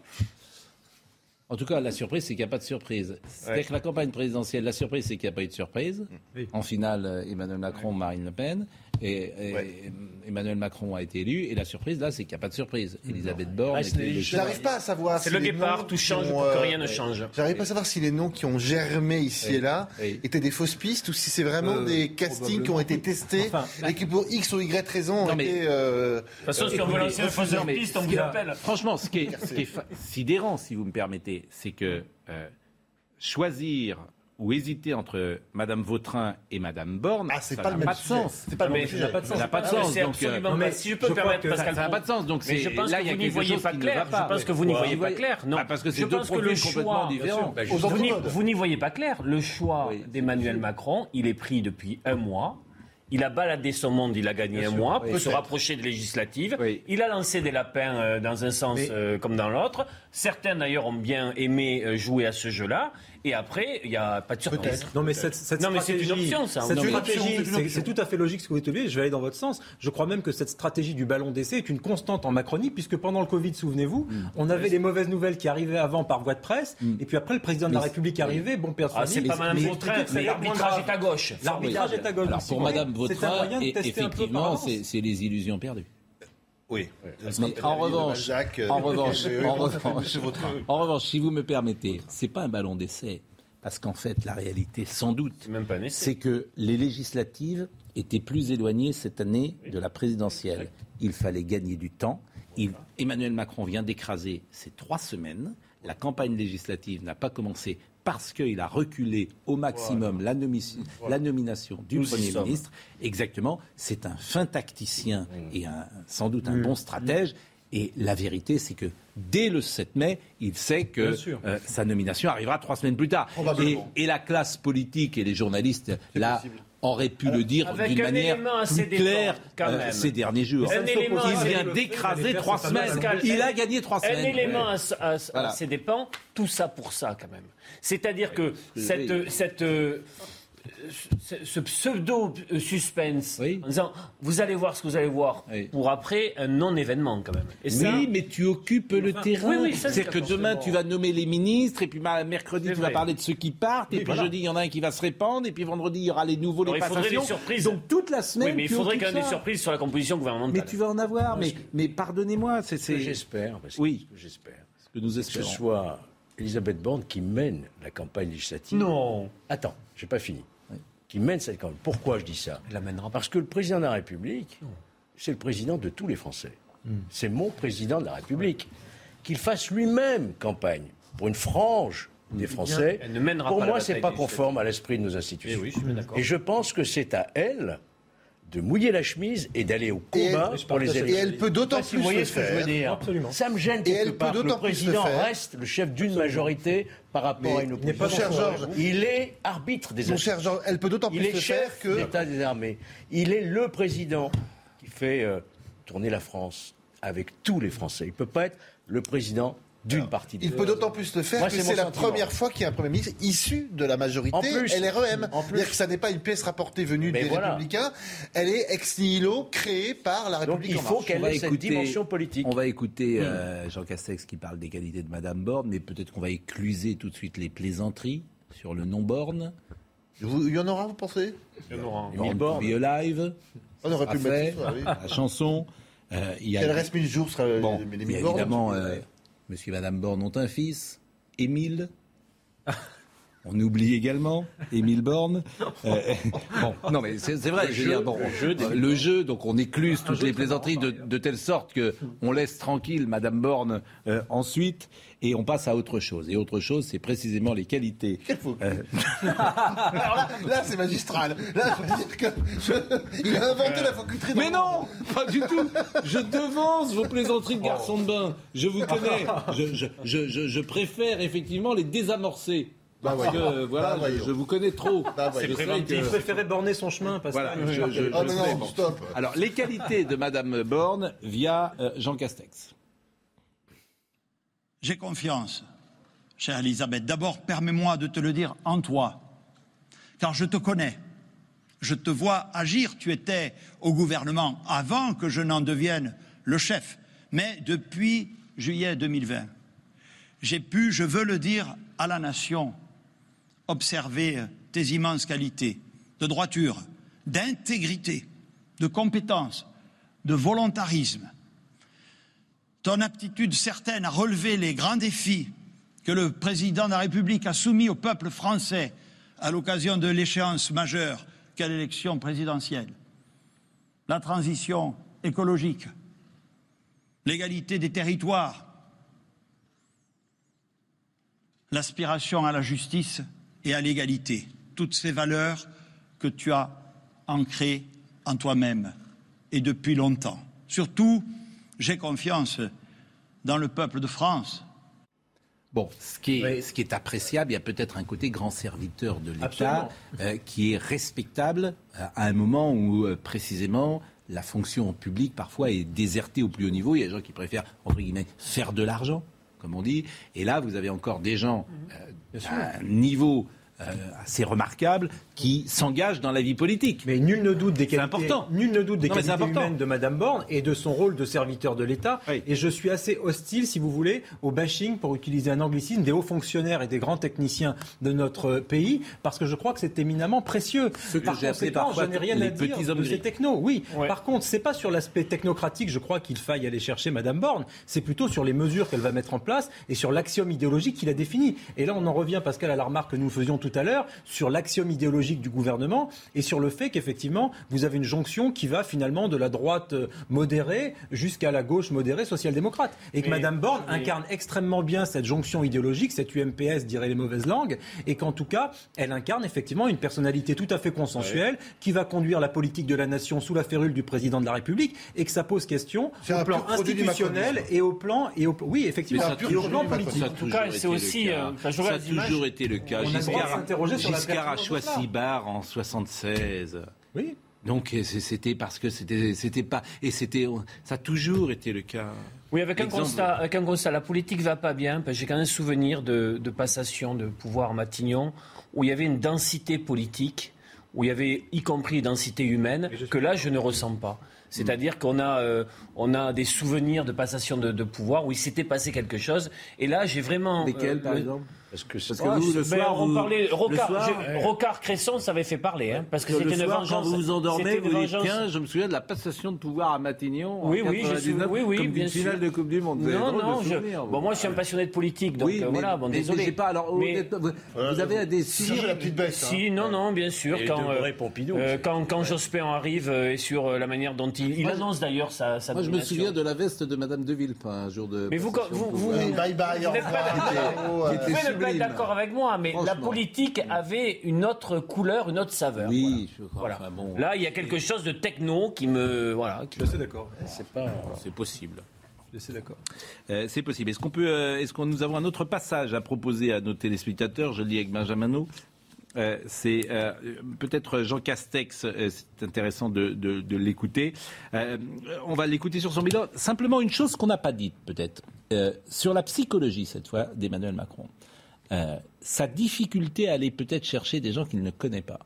En tout cas, la surprise, c'est qu'il n'y a pas de surprise. C'est-à-dire que la campagne présidentielle, la surprise, c'est qu'il n'y a pas eu de surprise. Oui. En finale, euh, Emmanuel Macron, Marine Le Pen. Et, et- Ouais. et Emmanuel Macron a été élu. Et la surprise, là, c'est qu'il n'y a pas de surprise. Elisabeth Borne. Je n'arrive pas à savoir. C'est si le noms tout qui change pour que euh, rien ne change. J'arrive pas à savoir si les noms qui ont germé ici Oui. et là Oui. étaient des fausses pistes ou si c'est vraiment Euh, des castings qui ont été testés Enfin, et qui pour X ou Y raison ont Non, mais- été. euh, De toute façon, si on veut lancer un faiseur non, mais piste, on vous appelle. Franchement, ce qui est, sidérant, si vous me permettez, c'est que euh, choisir ou hésiter entre Madame Vautrin et Madame Borne, Ah, ça n'a pas de sens. C'est pas le même ça n'a pas de Ça n'a pas de Ah, sens. donc, euh, non, mais. Si je peux je permettre, Pascal ça n'a pas de sens. Donc Mais c'est je pense là, que il y a vous n'y voyez pas clair. Je pense que vous n'y voyez pas clair. Non. Ah, parce que c'est deux profils complètement choix, différents. Bien sûr. Vous n'y- voyez pas clair. Le choix Oui, d'Emmanuel Macron, il est pris depuis un mois. Il a baladé son monde, il a gagné un mois pour se Peut-être. rapprocher de législatives. Oui. Il a lancé des lapins euh, dans un sens Mais- euh, comme dans l'autre. Certains d'ailleurs ont bien aimé euh, jouer à ce jeu-là. Et après, il n'y a pas de surprise. Non, mais cette, cette Non, mais c'est une stratégie, option, ça. cette stratégie, C'est une option, c'est une c'est- c'est tout à fait logique ce que vous dites. Je vais aller dans votre sens. Je crois même que cette stratégie du ballon d'essai est une constante en Macronie, puisque pendant le Covid, souvenez-vous, Mm. on avait les mauvaises nouvelles qui arrivaient avant par voie de presse, et puis après le président de la République arrivait, bon de Ah, c'est pas Madame Vautrin, mais l'arbitrage est à gauche. L'arbitrage est à gauche. Alors pour Madame Vautrin, par effectivement, c'est les illusions perdues. Oui. Mais en revanche, Jacques, euh, en revanche, euh, en euh, [LAUGHS] revanche, Monsieur Vautrin. en revanche, si vous me permettez, c'est pas un ballon d'essai, parce qu'en fait, la réalité, sans doute, C'est que les législatives étaient plus éloignées cette année de la présidentielle. Il fallait gagner du temps. Il- Emmanuel Macron vient d'écraser ces trois semaines. La campagne législative n'a pas commencé parce qu'il a reculé au maximum la, nomi- la nomination du Nous Premier ministre. Exactement. C'est un fin tacticien et un- sans doute un bon stratège. Et la vérité, c'est que dès le 7 mai, il sait que euh, sa nomination arrivera trois semaines plus tard. Et, et la classe politique et les journalistes, là, auraient pu le dire avec d'une un manière élément assez plus claire euh, même. ces derniers jours. Un élément Il vient d'écraser trois semaines. Pascal, Il un- a gagné trois Un semaines. élément à, à- à Voilà. ses dépens, tout ça pour ça quand même. C'est-à-dire que cette, euh, ce, ce pseudo-suspense, Oui. en disant vous allez voir ce que vous allez voir, Oui. pour après un non-événement quand même. Et ça, Oui, mais tu occupes le Enfin, terrain. oui, oui, ça, c'est C'est que demain, tu vas nommer les ministres, et puis mercredi, tu vas parler de ceux qui partent, et puis voilà. jeudi, il y en a un qui va se répandre, et puis vendredi, il y aura les nouveaux, Alors, les il faudrait des surprises. Donc toute la semaine, oui, mais il faudrait quand même des surprises sur la composition gouvernementale. Mais tu vas en avoir. Mais, mais pardonnez-moi, c'est Ce que c'est j'espère, Oui. ce que j'espère, ce que nous que ce espérons. soit Elisabeth Borne qui mène la campagne législative. Non. Attends, j'ai pas fini. Qui mène cette campagne. Pourquoi je dis ça. Parce que le président de la République, c'est le président de tous les Français. C'est mon président de la République. Qu'il fasse lui-même campagne pour une frange des Français. Pour moi, c'est bataille pas conforme à l'esprit de nos institutions. Eh oui, je suis bien d'accord. Et je pense que c'est à elle de mouiller la chemise et d'aller au Et combat elle- pour les et élections. elle peut d'autant plus vous voyez le ce que je veux faire. dire. Absolument. Ça me gêne Et quelque elle peut part que le d'autant plus le président faire. reste le chef d'une majorité par rapport Mais à une opposition. pas cher Georges. Il est arbitre des Mon cher Georges, elle peut d'autant il plus est le faire chef que. d'État des armées. Il est le président qui fait euh, tourner la France avec tous les Français. Il ne peut pas être le président d'une partie des Il peut d'autant plus le faire Moi, que c'est la sentiment. première fois qu'il y a un Premier ministre issu de la majorité En plus. LREM. En plus. C'est-à-dire que ça n'est pas une pièce rapportée venue Mais des voilà. Républicains, elle est ex nihilo créée par la Donc République il en faut marche. qu'elle ait cette dimension politique. On va écouter euh, Jean Castex qui parle des qualités de Madame Borne, mais peut-être qu'on va écluser tout de suite les plaisanteries sur le non-borne. Vous- Il y en aura, vous pensez? Émile Born to Borne. be alive. On aurait pu mettre soir, oui. La chanson. Euh, il y a, Si elle reste mille jours, ce sera bon, les il y bornes. évidemment, euh, Monsieur et Madame Borne ont un fils, Émile. [LAUGHS] On oublie également Émile Borne. [LAUGHS] Euh, bon, non mais c'est vrai. Le je veux jeu- dire, bon, le jeu d'Émile le jeu, donc on écluse toutes les plaisanteries de, de telle sorte que on laisse tranquille Madame Borne euh, ensuite et on passe à autre chose. Et autre chose, c'est précisément les qualités. Euh, [LAUGHS] Alors là, là c'est magistral. Là, je veux dire que je- il a inventé la faculté. Mais non, pas du tout. Je devance vos plaisanteries de garçon de bain. Je vous connais. Je, je, je, je- je préfère effectivement les désamorcer. Parce que, euh, voilà, Bah, je, vous connais trop. Bah, que- Il préférait borner son chemin, Pascal. Voilà, je, je- Oh, je mais non, bon. stop. Alors, les qualités de Madame Borne via euh, Jean Castex. J'ai confiance, chère Elisabeth. D'abord, permets-moi de te le dire en toi, car je te connais. Je te vois agir. Tu étais au gouvernement avant que je n'en devienne le chef. Mais depuis juillet 2020, j'ai pu, je veux le dire à la nation, observer tes immenses qualités de droiture, d'intégrité, de compétence, de volontarisme, ton aptitude certaine à relever les grands défis que le président de la République a soumis au peuple français à l'occasion de l'échéance majeure qu'est l'élection présidentielle. La transition écologique, l'égalité des territoires, l'aspiration à la justice et à l'égalité, toutes ces valeurs que tu as ancrées en toi-même et depuis longtemps. Surtout, j'ai confiance dans le peuple de France. Bon, ce qui est, Oui. ce qui est appréciable, il y a peut-être un côté grand serviteur de l'État euh, qui est respectable euh, à un moment où, euh, précisément, la fonction publique parfois est désertée au plus haut niveau. Il y a des gens qui préfèrent, entre guillemets, faire de l'argent, comme on dit. Et là, vous avez encore des gens euh, à un niveau euh, assez remarquable qui s'engagent dans la vie politique. Mais nul ne doute des qualités, important. Nul ne doute des Non, qualités humaines de Madame Borne et de son rôle de serviteur de l'État. Oui. Et je suis assez hostile, si vous voulez, au bashing, pour utiliser un anglicisme, des hauts fonctionnaires et des grands techniciens de notre pays, parce que je crois que c'est éminemment précieux. Ceux que Par conséquent, je n'ai rien à dire de ces technos. Oui. Ouais. Par contre, c'est pas sur l'aspect technocratique, je crois qu'il faille aller chercher Madame Borne. C'est plutôt sur les mesures qu'elle va mettre en place et sur l'axiome idéologique qu'il a défini. Et là, on en revient, Pascal, à la remarque que nous faisions tout à l'heure sur l'axiome idéologique du gouvernement et sur le fait qu'effectivement, vous avez une jonction qui va finalement de la droite euh, modérée jusqu'à la gauche modérée social-démocrate. Et que Mais- Madame Borne mais- incarne extrêmement bien cette jonction idéologique, cette UMPS, dirait les mauvaises langues, et qu'en tout cas, elle incarne effectivement une personnalité tout à fait consensuelle qui va conduire la politique de la nation sous la férule du président de la République et que ça pose question au plan institutionnel et au plan et au oui effectivement Mais ça a et au toujours plan politique. A tout cas, été c'est le aussi, cas. euh, Ça a toujours été le cas. On a s'interroger sur la Giscard a choisi. Barre en 76. Oui. Donc c'était parce que c'était c'était pas et c'était ça a toujours été le cas. Oui, avec un, constat, avec un constat, la politique va pas bien. parce que J'ai quand même souvenir de, de passation de pouvoir à Matignon, où il y avait une densité politique, où il y avait y compris une densité humaine, que là, je ne ressens pas. C'est-à-dire qu'on a, euh, on a des souvenirs de passation de, de pouvoir où il s'était passé quelque chose. Et là, j'ai vraiment. Lesquels euh, par le- exemple? Parce que Parce que vous, le Ben, soir, on vous- parlait le Rocard, soir, je- Rocard Cresson, ça avait fait parler, hein, parce que c'était une soir, vengeance. quand vous vous endormez, vous dites tiens, je me souviens de la passation de pouvoir à Matignon Oui, en oui, je 99, suis- oui, oui, comme bien finale sûr. de Coupe du Monde. Vous Non, non, je, bon, moi je suis un passionné de politique, donc oui, euh, mais, voilà, bon, mais- désolé. pas alors Mais- vous, vous avez des Si souvenirs la petite bête. hein. Si, non, non, bien sûr. Quand, Jospin arrive et sur la manière dont il, je- annonce d'ailleurs sa, sa Moi, je me souviens de la veste de Madame de Villepin un jour de. Mais vous, vous, vous. Oui, bye bye, vous n'êtes pas d'accord- Qui vous était pouvez ne pas être sublime. d'accord avec moi, mais la politique avait une autre couleur, une autre saveur. Oui, je crois. Voilà. Enfin, bon, Là, il y a quelque chose de techno qui me. Voilà. qui- Je suis d'accord. c'est pas. c'est possible. Je suis d'accord. Euh, c'est possible. Est-ce qu'on peut, euh, est-ce qu'on nous avons un autre passage à proposer à nos téléspectateurs? Je le dis avec Benjamin No. Euh, c'est euh, peut-être Jean Castex, euh, c'est intéressant de, de- l'écouter. On va l'écouter sur son bilan. Simplement une chose qu'on n'a pas dite peut-être, sur la psychologie cette fois d'Emmanuel Macron. Sa difficulté à aller peut-être chercher des gens qu'il ne connaît pas.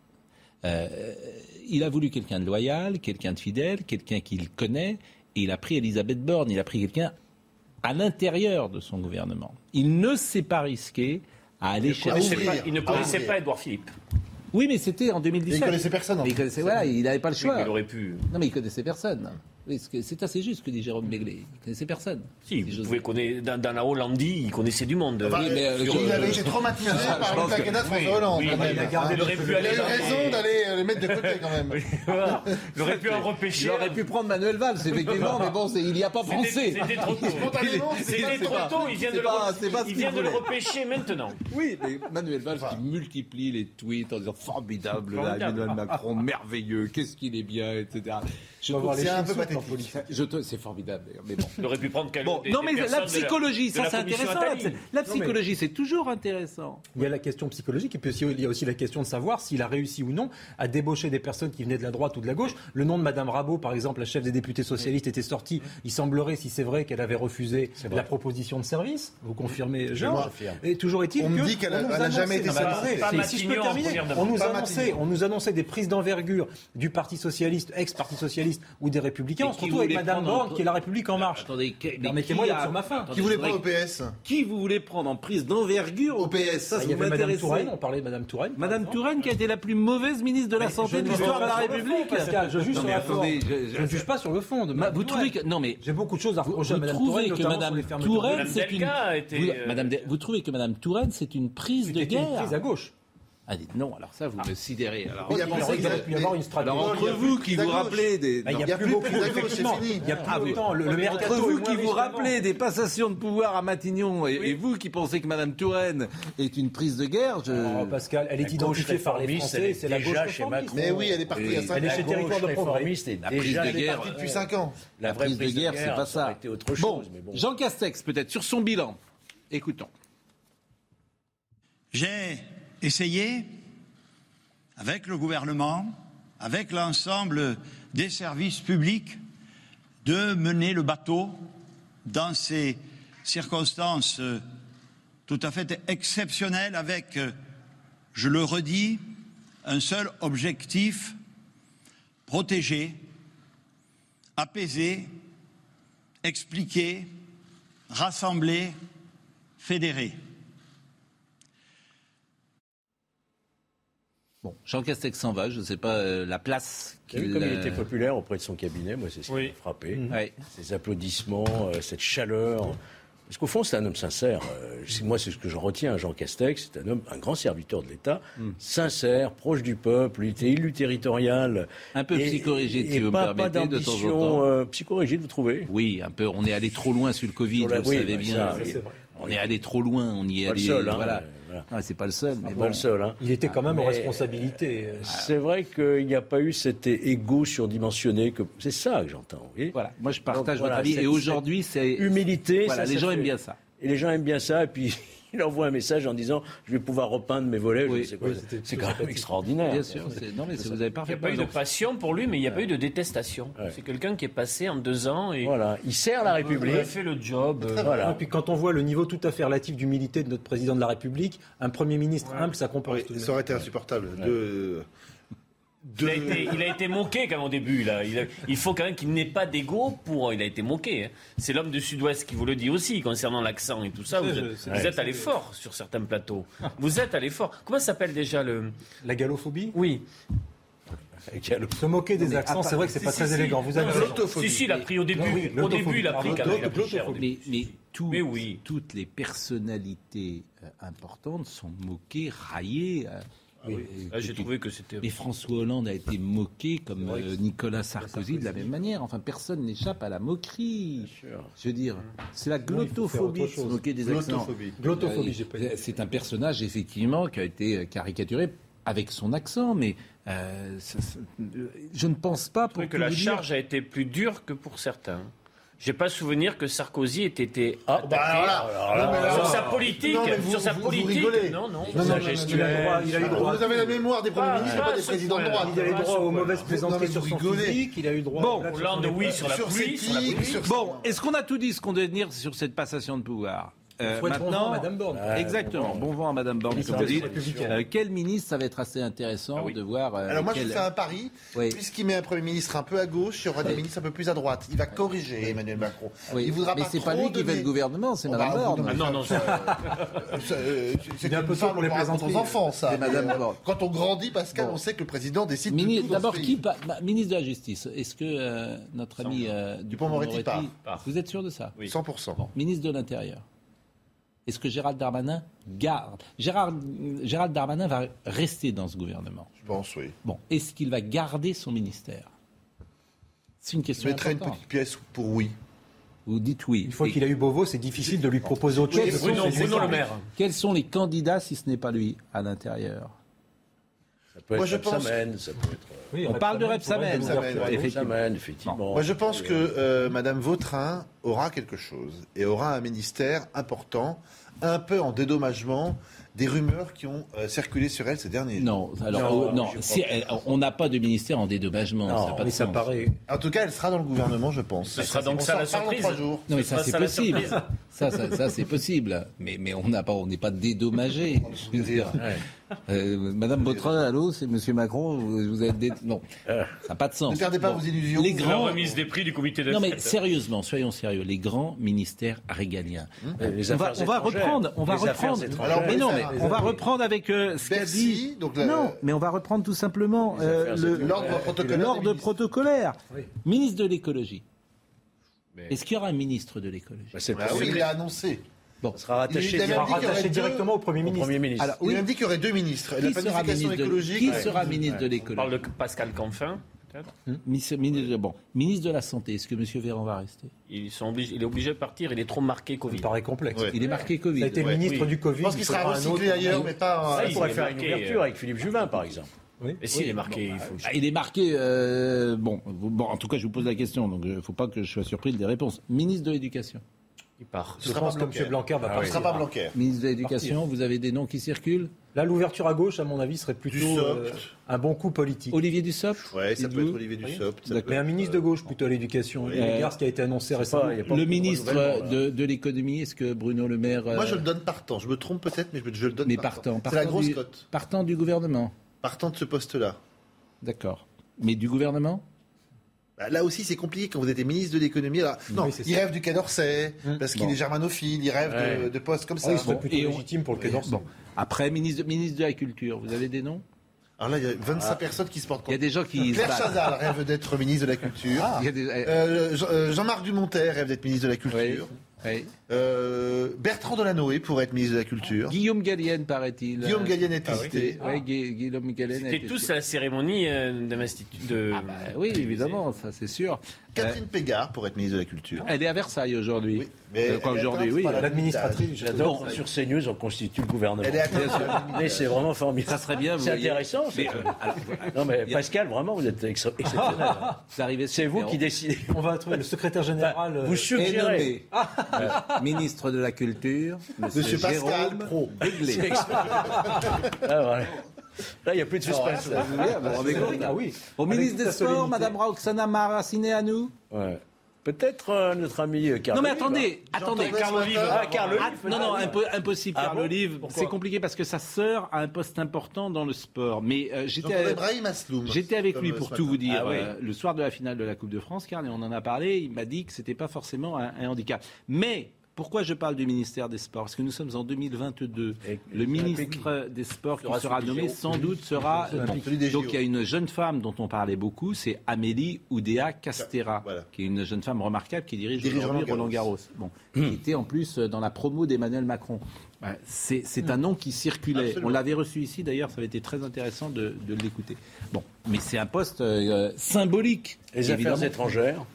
Il a voulu quelqu'un de loyal, quelqu'un de fidèle, quelqu'un qu'il connaît, et il a pris Elisabeth Borne, il a pris quelqu'un à l'intérieur de son gouvernement. Il ne s'est pas risqué à aller Il ne chercher. connaissait pas- il ne connaissait ouvrir. pas Édouard Philippe. Oui, mais c'était en 2017. Il connaissait personne, en Mais il connaissait, voilà, il n'avait pas le choix. il aurait pu. Non, mais il connaissait personne. C'est assez juste ce que dit Jérôme Béglé. Il connaissait personne. Si, vous pouvez connaître, dans, dans la Hollandie, il connaissait du monde. Enfin, Oui, mais, euh, il je- avait été traumatisé par le de Hollande. oui, il il aurait pu Il aller a eu dans raison d'aller euh, les mettre de côté quand même. Voilà. Il aurait pu en repêcher. Il aurait pu prendre Manuel Valls, effectivement, mais bon, il n'y a pas pensé. c'était trop tôt. Spontanément, C'était c'est trop tôt, il vient de le il repêcher maintenant. Oui, mais Manuel Valls qui multiplie les tweets en disant Formidable. Emmanuel Macron, merveilleux, qu'est-ce qu'il est bien, etc. Je les un peu. Je te- C'est formidable d'ailleurs, mais bon. Il aurait pu prendre quelqu'un. Bon, non mais la psychologie, ça c'est intéressant. La, la mais- psychologie, c'est toujours intéressant. Il y a la question psychologique et puis aussi, il y a aussi la question de savoir s'il a réussi ou non à débaucher des personnes qui venaient de la droite ou de la gauche. Le nom de Madame Rabault, par exemple, la chef des députés socialistes, était sorti. Il semblerait, si c'est vrai, qu'elle avait refusé la proposition de service. Vous confirmez, Georges confirme. Et toujours est-il On me que dit qu'elle on nous elle a jamais été si- si je peux terminer, on nous annonçait des prises d'envergure du Parti socialiste, ex-Parti socialiste ou des Républicains. On se qui retrouve avec Madame prendre en- Borne, qui est la République en marche. Attendez, Permettez-moi qui d'être a- sur ma fin. Attendez, Qui voulait pas voudrais- OPS Qui vous voulez prendre en prise d'envergure au PS Ça, Ah, ça Il y vous avait Madame m'intéresse. Touraine, on parlait de Madame Touraine. Madame. Touraine qui a été la plus mauvaise ministre de la Mais Santé de l'histoire de la République. Pascal, je juge sur la forme. Je ne juge pas sur le fond de Ma- Madame vous Touraine. trouvez que non mais J'ai beaucoup de choses à reprocher à Madame Touraine, que Madame. Touraine c'est une vous, euh, vous trouvez que Madame Touraine c'est une prise de guerre prise à gauche. Ah, dites non alors ça vous me sidérez alors. Il y a Il pensé aurait qu'il y avait- pu y avoir une stratégie. Alors entre vous de qui à vous rappelez des Bah, il non. y Il y a plus de beaucoup à c'est effectivement. fini. Il y a plus Ah autant le, le Entre vous qui vous rappelez des passations de pouvoir à Matignon et, et vous qui pensez que Madame Touraine est une prise de guerre, je... Oh, Pascal, elle est identifiée par les Français, c'est la gauche déjà chez. Macron. Mais oui, elle est partie il y a Oui. 5 Elle est ans. chez Territoire de réformiste La prise de guerre. Depuis 5 ans. La prise de guerre, c'est pas ça bon. Jean Castex peut-être sur son bilan. Écoutons. J'ai essayé, avec le gouvernement, avec l'ensemble des services publics, de mener le bateau dans ces circonstances euh, tout à fait exceptionnelles avec, euh, je le redis, un seul objectif, protéger, apaiser, expliquer, rassembler, fédérer. Bon, Jean Castex s'en va, je ne sais pas euh, la place Vous vu qu'il... comme il était populaire auprès de son cabinet, moi c'est ce qui Oui. m'a frappé. ouais. Ces applaudissements, euh, cette chaleur. Parce qu'au fond, c'est un homme sincère. Euh, moi, c'est ce que j'en retiens. Jean Castex, c'est un homme, un grand serviteur de l'État, Hmm. sincère, proche du peuple. Il était élu territorial. Un peu Et- psychorigide, et si vous me pas, pas permettez, de temps en temps. euh, psychorigide, vous trouvez? Oui, un peu. On est allé trop loin sur le Covid, Sur la- vous oui, savez bah, bien. ça. On est allé trop loin, on y est Pas le allé. seul, hein, voilà. Voilà. Ah, c'est pas le seul, mais Pas le seul. Hein. Il était quand même aux Mais- responsabilités. euh, C'est vrai qu'il n'y a pas eu cet égo surdimensionné. Que... C'est ça que j'entends. Voilà, moi je partage Donc, voilà, votre avis. Et aujourd'hui, c'est. Humilité. Voilà, ça, les ça gens fait- aiment bien ça. Et les gens aiment bien ça. Et puis, [LAUGHS] il envoie un message en disant Je vais pouvoir repeindre mes volets. Oui, oui, c'est quand même extraordinaire. Bien sûr. c'est- Non, mais c'est- vous avez Il n'y a pas eu de passion pour lui, mais il n'y a pas eu de détestation. Ouais. C'est quelqu'un qui est passé en deux ans et Voilà, il sert la République. il a fait le job. euh, Et puis quand on voit le niveau tout à fait relatif d'humilité de notre président de la République, un Premier ministre humble, ça de ça aurait été insupportable. De... Il a, été, il a été moqué quand même au début. Là. Il, a- il faut quand même qu'il n'ait pas d'ego pour. Il a été moqué. hein. C'est l'homme du Sud-Ouest qui vous le dit aussi concernant l'accent et tout ça. Vous êtes, vous êtes allé fort sur certains plateaux. Vous êtes allé fort. Comment s'appelle déjà le. La galophobie Oui. Se moquer des accents, c'est vrai que c'est pas très élégant. Vous avez raison. Si, si, il a pris au début. Non, oui, au l'autophobie. début, il a pris Pardon, quand même. il a pris cher au l'autophobie. début. Mais, mais, tout- Mais oui. toutes les personnalités euh, importantes sont moquées, raillées. Euh, euh, Ah, J'ai trouvé que c'était. Et François Hollande a été moqué comme euh, Nicolas Sarkozy de la même manière. Enfin, personne n'échappe à la moquerie. Je veux dire, c'est la glottophobie se moquer des accents. Glottophobie. Glottophobie, Euh. C'est un personnage, effectivement, qui a été caricaturé avec son accent, mais euh, ça- ça- euh, je ne pense pas pour que la dire- charge a été plus dure que pour certains. J'ai pas souvenir que Sarkozy ait été Ah, attaqué bah alors sur sa politique, Non, mais vous- sur sa vous- politique. non, non. Non, non, non, non, Il a le droit, il a eu droit. Vous avez la mémoire des premiers ministres, pas des présidents de droite. Il a eu droit aux mauvaises plaisanteries sur son physique, il a eu droit Bon, Hollande, oui, sur la pluie. Bon, est-ce qu'on a tout dit ce qu'on devait dire sur cette passation de pouvoir? Euh, Souhaite bon vent à Madame Borne. Exactement. Bon vent à Madame Borne, comme vous dites. Euh, quel ministre, ça va être assez intéressant Ah oui. de voir. euh, Alors moi quel- je fais un pari, Oui. puisqu'il met un Premier ministre un peu à gauche, il y aura des ministres un peu plus à droite. Il va corriger Emmanuel Macron. Oui. Il voudra mais c'est pas lui qui fait le gouvernement, c'est Madame Borne. Ah, non, non, ça- Ça, C'est un peu femme pour les plaisanteries. aux enfants, ça. Quand on grandit, Pascal, Bon. on sait que le président décide D'abord, qui ministre de la Justice Est-ce que euh, notre ami Dupond-Moretti part. Vous êtes sûr de ça? Oui. 100%. Bon, ministre de l'Intérieur. Est-ce que Gérald Darmanin garde Gérard, Gérald Darmanin va rester dans ce gouvernement. Je pense, oui. Bon, est-ce qu'il va garder son ministère? C'est une Je question mettrais une importante. petite pièce pour oui. Vous dites oui. Une fois Et qu'il a eu Beauvau, c'est difficile de lui proposer autre Quels chose. sont Bruno, ses Bruno Le Maire. Quels sont les candidats, si ce n'est pas lui, à l'intérieur? Ça peut être Moi, je pense- Rebsamen, ça peut être... Oui, On parle de l'ouverture. Ouais, Effectivement. Moi, je pense que euh, Madame Vautrin aura quelque chose et aura un ministère important, un peu en dédommagement des rumeurs qui ont euh, circulé sur elle ces derniers jours. Non, alors Non, euh, non, je si, crois elle- on n'a pas de ministère en dédommagement. Non, ça n'a pas Mais de ça sens. paraît. En tout cas, elle sera dans le gouvernement, je pense. Ce sera donc On ça la surprise. trois jours. Non, mais ça c'est ça, la possible. Ça, ça, ça, c'est possible. Mais, mais on n'a pas, on n'est pas dédommagé. [LAUGHS] Euh, Madame Vautrin, allô, c'est Monsieur Macron. Vous, vous êtes non, ça n'a pas de sens. Ne perdez pas vos illusions. Les La grands. remise des prix du comité de Non mais sérieusement, soyons sérieux. Les grands ministères régaliens. Euh, Les on va, on reprendre. On va reprendre. étrangères. mais non, mais Les on va reprendre avec euh, ce qu'a dit. donc la- Non, mais on va reprendre tout simplement euh. L'ordre protocolaire. Oui. Ministre de l'écologie. Mais- Est-ce qu'il y aura un ministre de l'écologie? Bah, c'est Ah oui, il l'a annoncé. Bon, Ça sera rattaché Il- il avait Il sera dit qu'il y aurait rattaché deux- directement au Premier au ministre. Premier ministre. alors Il a même dit qu'il y aurait deux ministres. La Qui sera planification ministre écologique. qui Ouais. sera ministre de On parle l'écologie de Pascal Canfin, peut-être. Ministre, ministre de- bon, ministre de la santé. Est-ce que Monsieur Véran va rester? Ils sont obligés- Il est obligé de partir, il est trop marqué Covid. me paraît complexe. Ouais. Il est marqué Covid. Ça a été Ouais. ministre Oui. du Covid. Je pense qu'il il sera recyclé ailleurs, mais pas. Ça, euh, Il il pourrait faire une ouverture euh, avec Philippe Juvin, par exemple. Oui. Et s'il est marqué, il faut. Ah, il est marqué. euh, bon, vous- bon, en tout cas, je vous pose la question, donc il ne faut pas que je sois surpris des réponses. Ministre de l'Éducation. Il part. Je sera pense pas que Blanquer. M. Blanquer va Ah Ce partir. sera pas Blanquer. Ministre de l'Éducation, vous avez des noms qui circulent Là, l'ouverture à gauche, à mon avis, serait plutôt euh, un bon coup politique. Olivier Dussopt Ouais, ça peut être Olivier Dussopt. ça D'accord. peut Mais un ministre de gauche plutôt à l'éducation. Oui. Regarde ce qui a été annoncé récemment. pas- Le ministre de, de l'économie, est-ce que Bruno Le Maire. euh, Moi, euh, je le donne partant. Je me trompe peut-être, mais je, je le donne mais partant. partant. C'est la grosse du, cote. Partant du gouvernement. Partant de ce poste-là. D'accord. Mais du gouvernement Là aussi, c'est compliqué quand vous êtes ministre de l'économie. Alors, Non, Oui, c'est il ça. rêve du Quai d'Orsay, parce qu'il Bon. est germanophile, il rêve de, Ouais. de postes comme Ah ça. oui, il serait Bon, plutôt et on- légitime pour le Quai d'Orsay. Bon. Après, ministre de, ministre de la Culture, vous avez des noms? Alors là, il y a 25 personnes qui se portent Il y a contre. des gens qui. Claire. Chazal rêve d'être ministre de la Culture. Il y a des- eh, Euh, euh, Jean-Marc Dumontet rêve d'être ministre de la Culture. oui. Euh, Bertrand Delanoë pourrait être ministre de la Culture. Guillaume Gallienne, paraît-il. Guillaume Gallienne est Ah hésité. oui, Gui- Guillaume Gallienne. C'était tous à la cérémonie euh, d'investiture. De... Ah bah oui, évidemment, ça c'est sûr. Catherine Pégard pourrait être ministre de la Culture. Elle est à Versailles aujourd'hui. Oui, mais Euh, aujourd'hui, oui. L'administratrice, J'adore sur CNews, on constitue le gouvernement. Elle est Mais c'est vraiment formidable. Ça serait bien, C'est intéressant. c'est- Mais, euh, alors, Non, mais Pascal, vraiment, vous êtes ex- [LAUGHS] exceptionnel. c'est vous qui décidez. On va trouver le secrétaire général. euh, Vous suggérez. Ministre de la Culture, [LAUGHS] Monsieur, Monsieur Pascal Jérôme Pro. Béglé. [LAUGHS] Ah, voilà. Là, il n'y a plus de suspense. là. Vous vous rendez compte Ah oui. Au Avec ministre des Sports. Madame Roxana Maraciné à nous Ouais. Peut-être euh, notre ami euh, Carl Non mais Olive, attendez, attendez. Carl Olive. Ah, Carl Olive, Ah, non, non, impo- impossible, Ah Carl bon Olive. C'est compliqué parce que sa sœur a un poste important dans le sport. Mais euh, j'étais. J'étais avec lui pour tout vous dire Ah oui. euh, le soir de la finale de la Coupe de France, Karl, et on en a parlé. Il m'a dit que c'était pas forcément un, un handicap. Mais pourquoi je parle du ministère des Sports? Parce que nous sommes en 2022. Et Le ministre des Sports qui Sera nommé sans doute sera. Donc il y a une jeune femme dont on parlait beaucoup, c'est Amélie Oudéa Castera, Voilà. qui est une jeune femme remarquable qui dirige, aujourd'hui Roland Garros. Bon, qui était en plus euh, dans la promo d'Emmanuel Macron. C'est c'est un nom qui circulait. Absolument. On l'avait reçu ici d'ailleurs, ça avait été très intéressant de, de l'écouter. Bon, mais c'est un poste euh, symbolique. Les évidemment. affaires étrangères.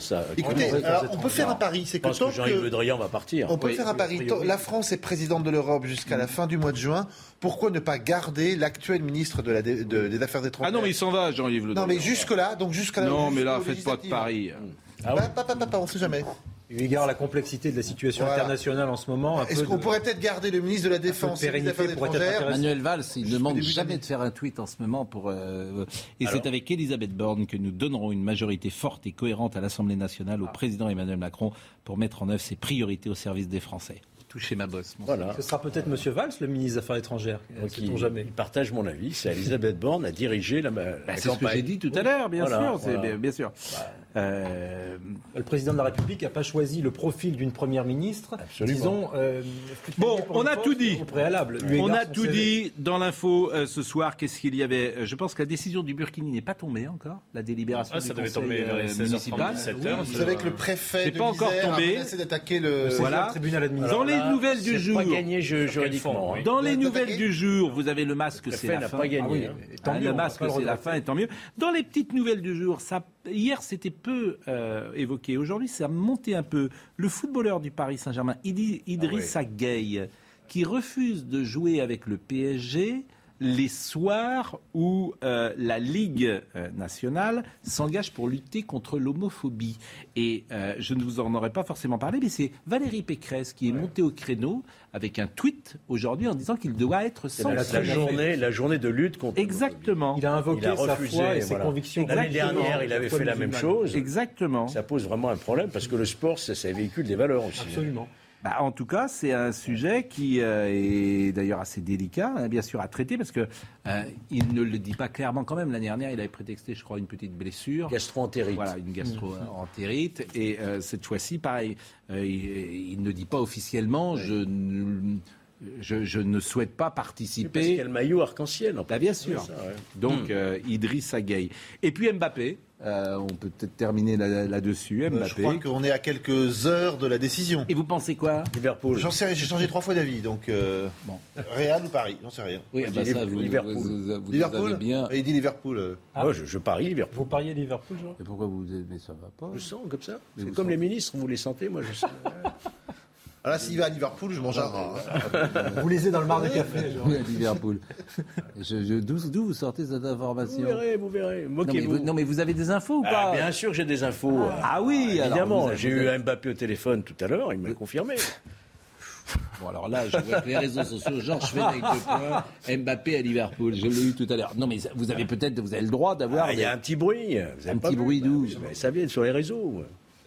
Ça. Écoutez, alors, on peut faire un pari, c'est que pense que tant Jean-Yves. Le Drian va partir. On peut Oui, faire un pari. La France est présidente de l'Europe jusqu'à la fin du mois de juin. Pourquoi ne pas garder l'actuel ministre de la dé- de- des Affaires étrangères Ah non, mais il s'en va, Jean-Yves Le Non, mais Drian. jusque-là, donc jusqu'à la Non, mais là, faites pas de paris. Ah Bah, pas, pas, pas, pas, on sait jamais. Eu égard à la complexité de la situation Voilà. internationale en ce moment, Est-ce qu'on de- pourrait peut-être garder le ministre de la Défense et des Affaires étrangères. Manuel Valls, il ne demande jamais de faire un tweet en ce moment pour. euh, et c'est avec Elisabeth Borne que nous donnerons une majorité forte et cohérente à l'Assemblée nationale au président Emmanuel Macron pour mettre en œuvre ses priorités au service des Français. Touchez ma bosse. mon Voilà. Ce sera peut-être M. Valls, le ministre des Affaires étrangères. Il, jamais. il partage mon avis. C'est Elisabeth Borne à diriger la, la Bah, c'est ce que j'ai dit tout à l'heure, bien Voilà, sûr. voilà. bien, bien sûr. Euh, Le président de la République n'a pas choisi le profil d'une première ministre, Absolument. disons. euh, Bon, on a tout dit. Au préalable. on a tout CV. dit dans l'info euh, ce soir. Qu'est-ce qu'il y avait? Je pense que la décision du Burkini n'est pas tombée encore. La délibération Ah, ça du devait conseil tomber vers les euh, 16h30, municipal. 17h. Vous savez que le préfet C'est de pas encore tombé. a d'attaquer le... Voilà. Le tribunal Dans administratif. les Là, nouvelles du c'est jour. pas gagné juridiquement. oui. hein. Dans les nouvelles du jour, vous avez le masque, c'est la fin. pas gagné. Oui, le masque, c'est la fin, et tant mieux. Dans les petites nouvelles du jour, ça, hier c'était peu euh, évoqué. Aujourd'hui, ça a monté un peu. Le footballeur du Paris Saint-Germain, Idi- Idrissa Gueye, qui refuse de jouer avec le PSG les soirs où euh, la Ligue euh, nationale s'engage pour lutter contre l'homophobie. Et euh, je ne vous en aurais pas forcément parlé, mais c'est Valérie Pécresse qui est montée au créneau avec un tweet aujourd'hui en disant qu'il doit être C'est la, censuré. la journée, la journée de lutte contre. Exactement. Il a invoqué Il a sa refusé, foi et ses voilà. convictions. L'année Exactement. dernière, il avait La fait la même chose. Exactement. Ça pose vraiment un problème parce que le sport, ça, ça véhicule des valeurs aussi. Absolument. Bah, en tout cas, c'est un sujet qui euh, est d'ailleurs assez délicat, hein, bien sûr, à traiter, parce que euh, il ne le dit pas clairement quand même. L'année dernière, il avait prétexté, je crois, une petite blessure. Gastro-entérite. Voilà, une gastro-entérite. Et euh, cette fois-ci, pareil, euh, il, il ne dit pas officiellement, je, ne- je, je ne souhaite pas Parce participer. qu'il y a le maillot arc-en-ciel. en Bah, bien sûr. C'est ça, ouais. Donc, euh, Idriss. Et puis Mbappé, euh, on peut peut-être terminer là- là-dessus. Euh, Je crois qu'on est à quelques heures de la décision. Et vous pensez quoi Liverpool? J'en sais rien, j'ai changé trois fois d'avis, donc euh, Bon. Real ou Paris, j'en sais rien. Oui, Moi, bah, je dis ça, vous, Liverpool. vous- vous- vous Liverpool? bien. Il dit Liverpool. euh. Moi, je, je parie Liverpool. Vous pariez Liverpool, Jean? Et pourquoi vous mais ça va pas Je sens comme ça. C'est comme sentez- les ministres, vous les sentez, moi je sens. [LAUGHS] Ah là, s'il va à Liverpool, je mange un rat. hein. Vous lisez dans le mar de café. Oui, à Liverpool. Je- je- D'où d'où vous sortez cette Vous information verrez, vous verrez. non mais, Moquez-vous. vous, non, mais vous avez des infos ou Ah, pas bien sûr, j'ai des infos. Ah oui, alors évidemment. vous J'ai vous eu Mbappé au téléphone tout à l'heure, il m'a confirmé. Bon, alors là, je vois que les réseaux sociaux, Georges Fenech de point, Mbappé à Liverpool. Je l'ai eu tout à l'heure. Non, mais vous avez peut-être, vous avez le droit d'avoir. Ah, Il y a un petit bruit. Vous avez Un pas petit bruit d'où Mais Ça vient sur les réseaux.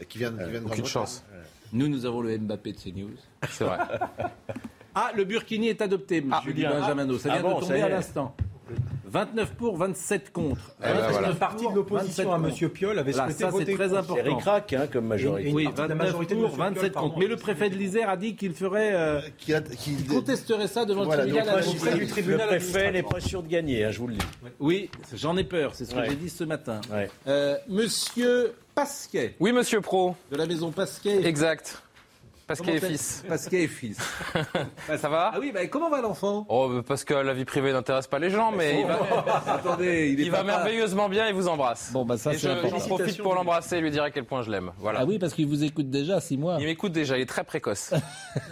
Qui vient, qui vient de Aucune chance. Nous, nous avons le Mbappé de CNews. C'est vrai. [LAUGHS] Ah, le Burkini est adopté, monsieur Julien. Benjamino. Ça Ah vient bon, de tomber à l'instant. 29 pour, 27 contre. Eh ben, Parce voilà. qu'une partie de l'opposition à 27 M. Piolle avait Là, souhaité ça, c'est voter très important. C'est ric-rac hein, comme majorité. Oui, partie de la 29 majorité pour, M. Piolle, 27 pardon. contre. Mais le préfet de l'Isère a dit qu'il ferait. euh, Qui a- qui- qu'il contesterait ça devant Voilà, le donc, tribunal administratif. du tribunal le préfet n'est pas sûr de gagner, hein, je vous le dis. Oui, j'en ai peur, c'est ce que Ouais. j'ai dit ce matin. Ouais. Euh, monsieur Pasquet, Oui, monsieur Pro. de la maison Pasquet. Exact. Comment et fils. Pasquet et fils. [LAUGHS] Ça va? Ah oui, bah, comment va l'enfant? Oh, bah, parce que la vie privée n'intéresse pas les gens, mais il va, [LAUGHS] Attendez, il est il va papa. merveilleusement bien, il vous embrasse. Bon, bah ça, et c'est je- j'en profite pour l'embrasser et lui dire à quel point je l'aime. Voilà. Ah oui, parce qu'il vous écoute déjà, six mois. Il m'écoute déjà, il est très précoce.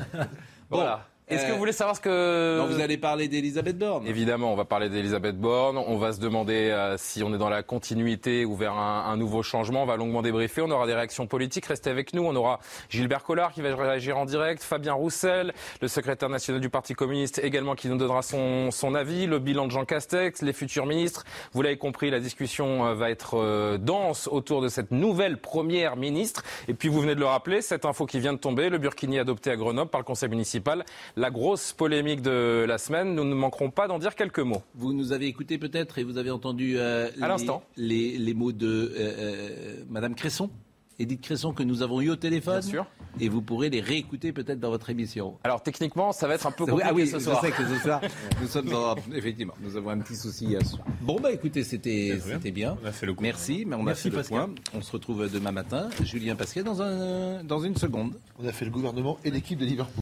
[LAUGHS] voilà. Est-ce que euh, vous voulez savoir ce que... Non, vous allez parler d'Elisabeth Borne. Évidemment, on va parler d'Elisabeth Borne. On va se demander euh, si on est dans la continuité ou vers un, un nouveau changement. On va longuement débriefer. On aura des réactions politiques. Restez avec nous. On aura Gilbert Collard qui va réagir en direct, Fabien Roussel, le secrétaire national du Parti communiste également qui nous donnera son, son avis, le bilan de Jean Castex, les futurs ministres. Vous l'avez compris, la discussion euh, va être euh, dense autour de cette nouvelle première ministre. Et puis vous venez de le rappeler, cette info qui vient de tomber, le Burkini adopté à Grenoble par le conseil municipal, la grosse polémique de la semaine. Nous ne manquerons pas d'en dire quelques mots. Vous nous avez écouté peut-être et vous avez entendu euh, À l'instant. les, les mots de euh, euh, Madame Cresson, Edith Cresson, que nous avons eu au téléphone. Bien sûr. Et vous pourrez les réécouter peut-être dans votre émission. Alors techniquement, ça va être un peu compliqué ah oui, ce je soir. sais que ce soir, nous sommes dans, effectivement, nous avons un petit souci à ce soir. Bon bah écoutez, c'était c'était bien. On a fait le coup. Merci, mais on Merci, a fait le point. On se retrouve demain matin. Julien Pascal dans un dans une seconde. On a fait le gouvernement et l'équipe de Liverpool.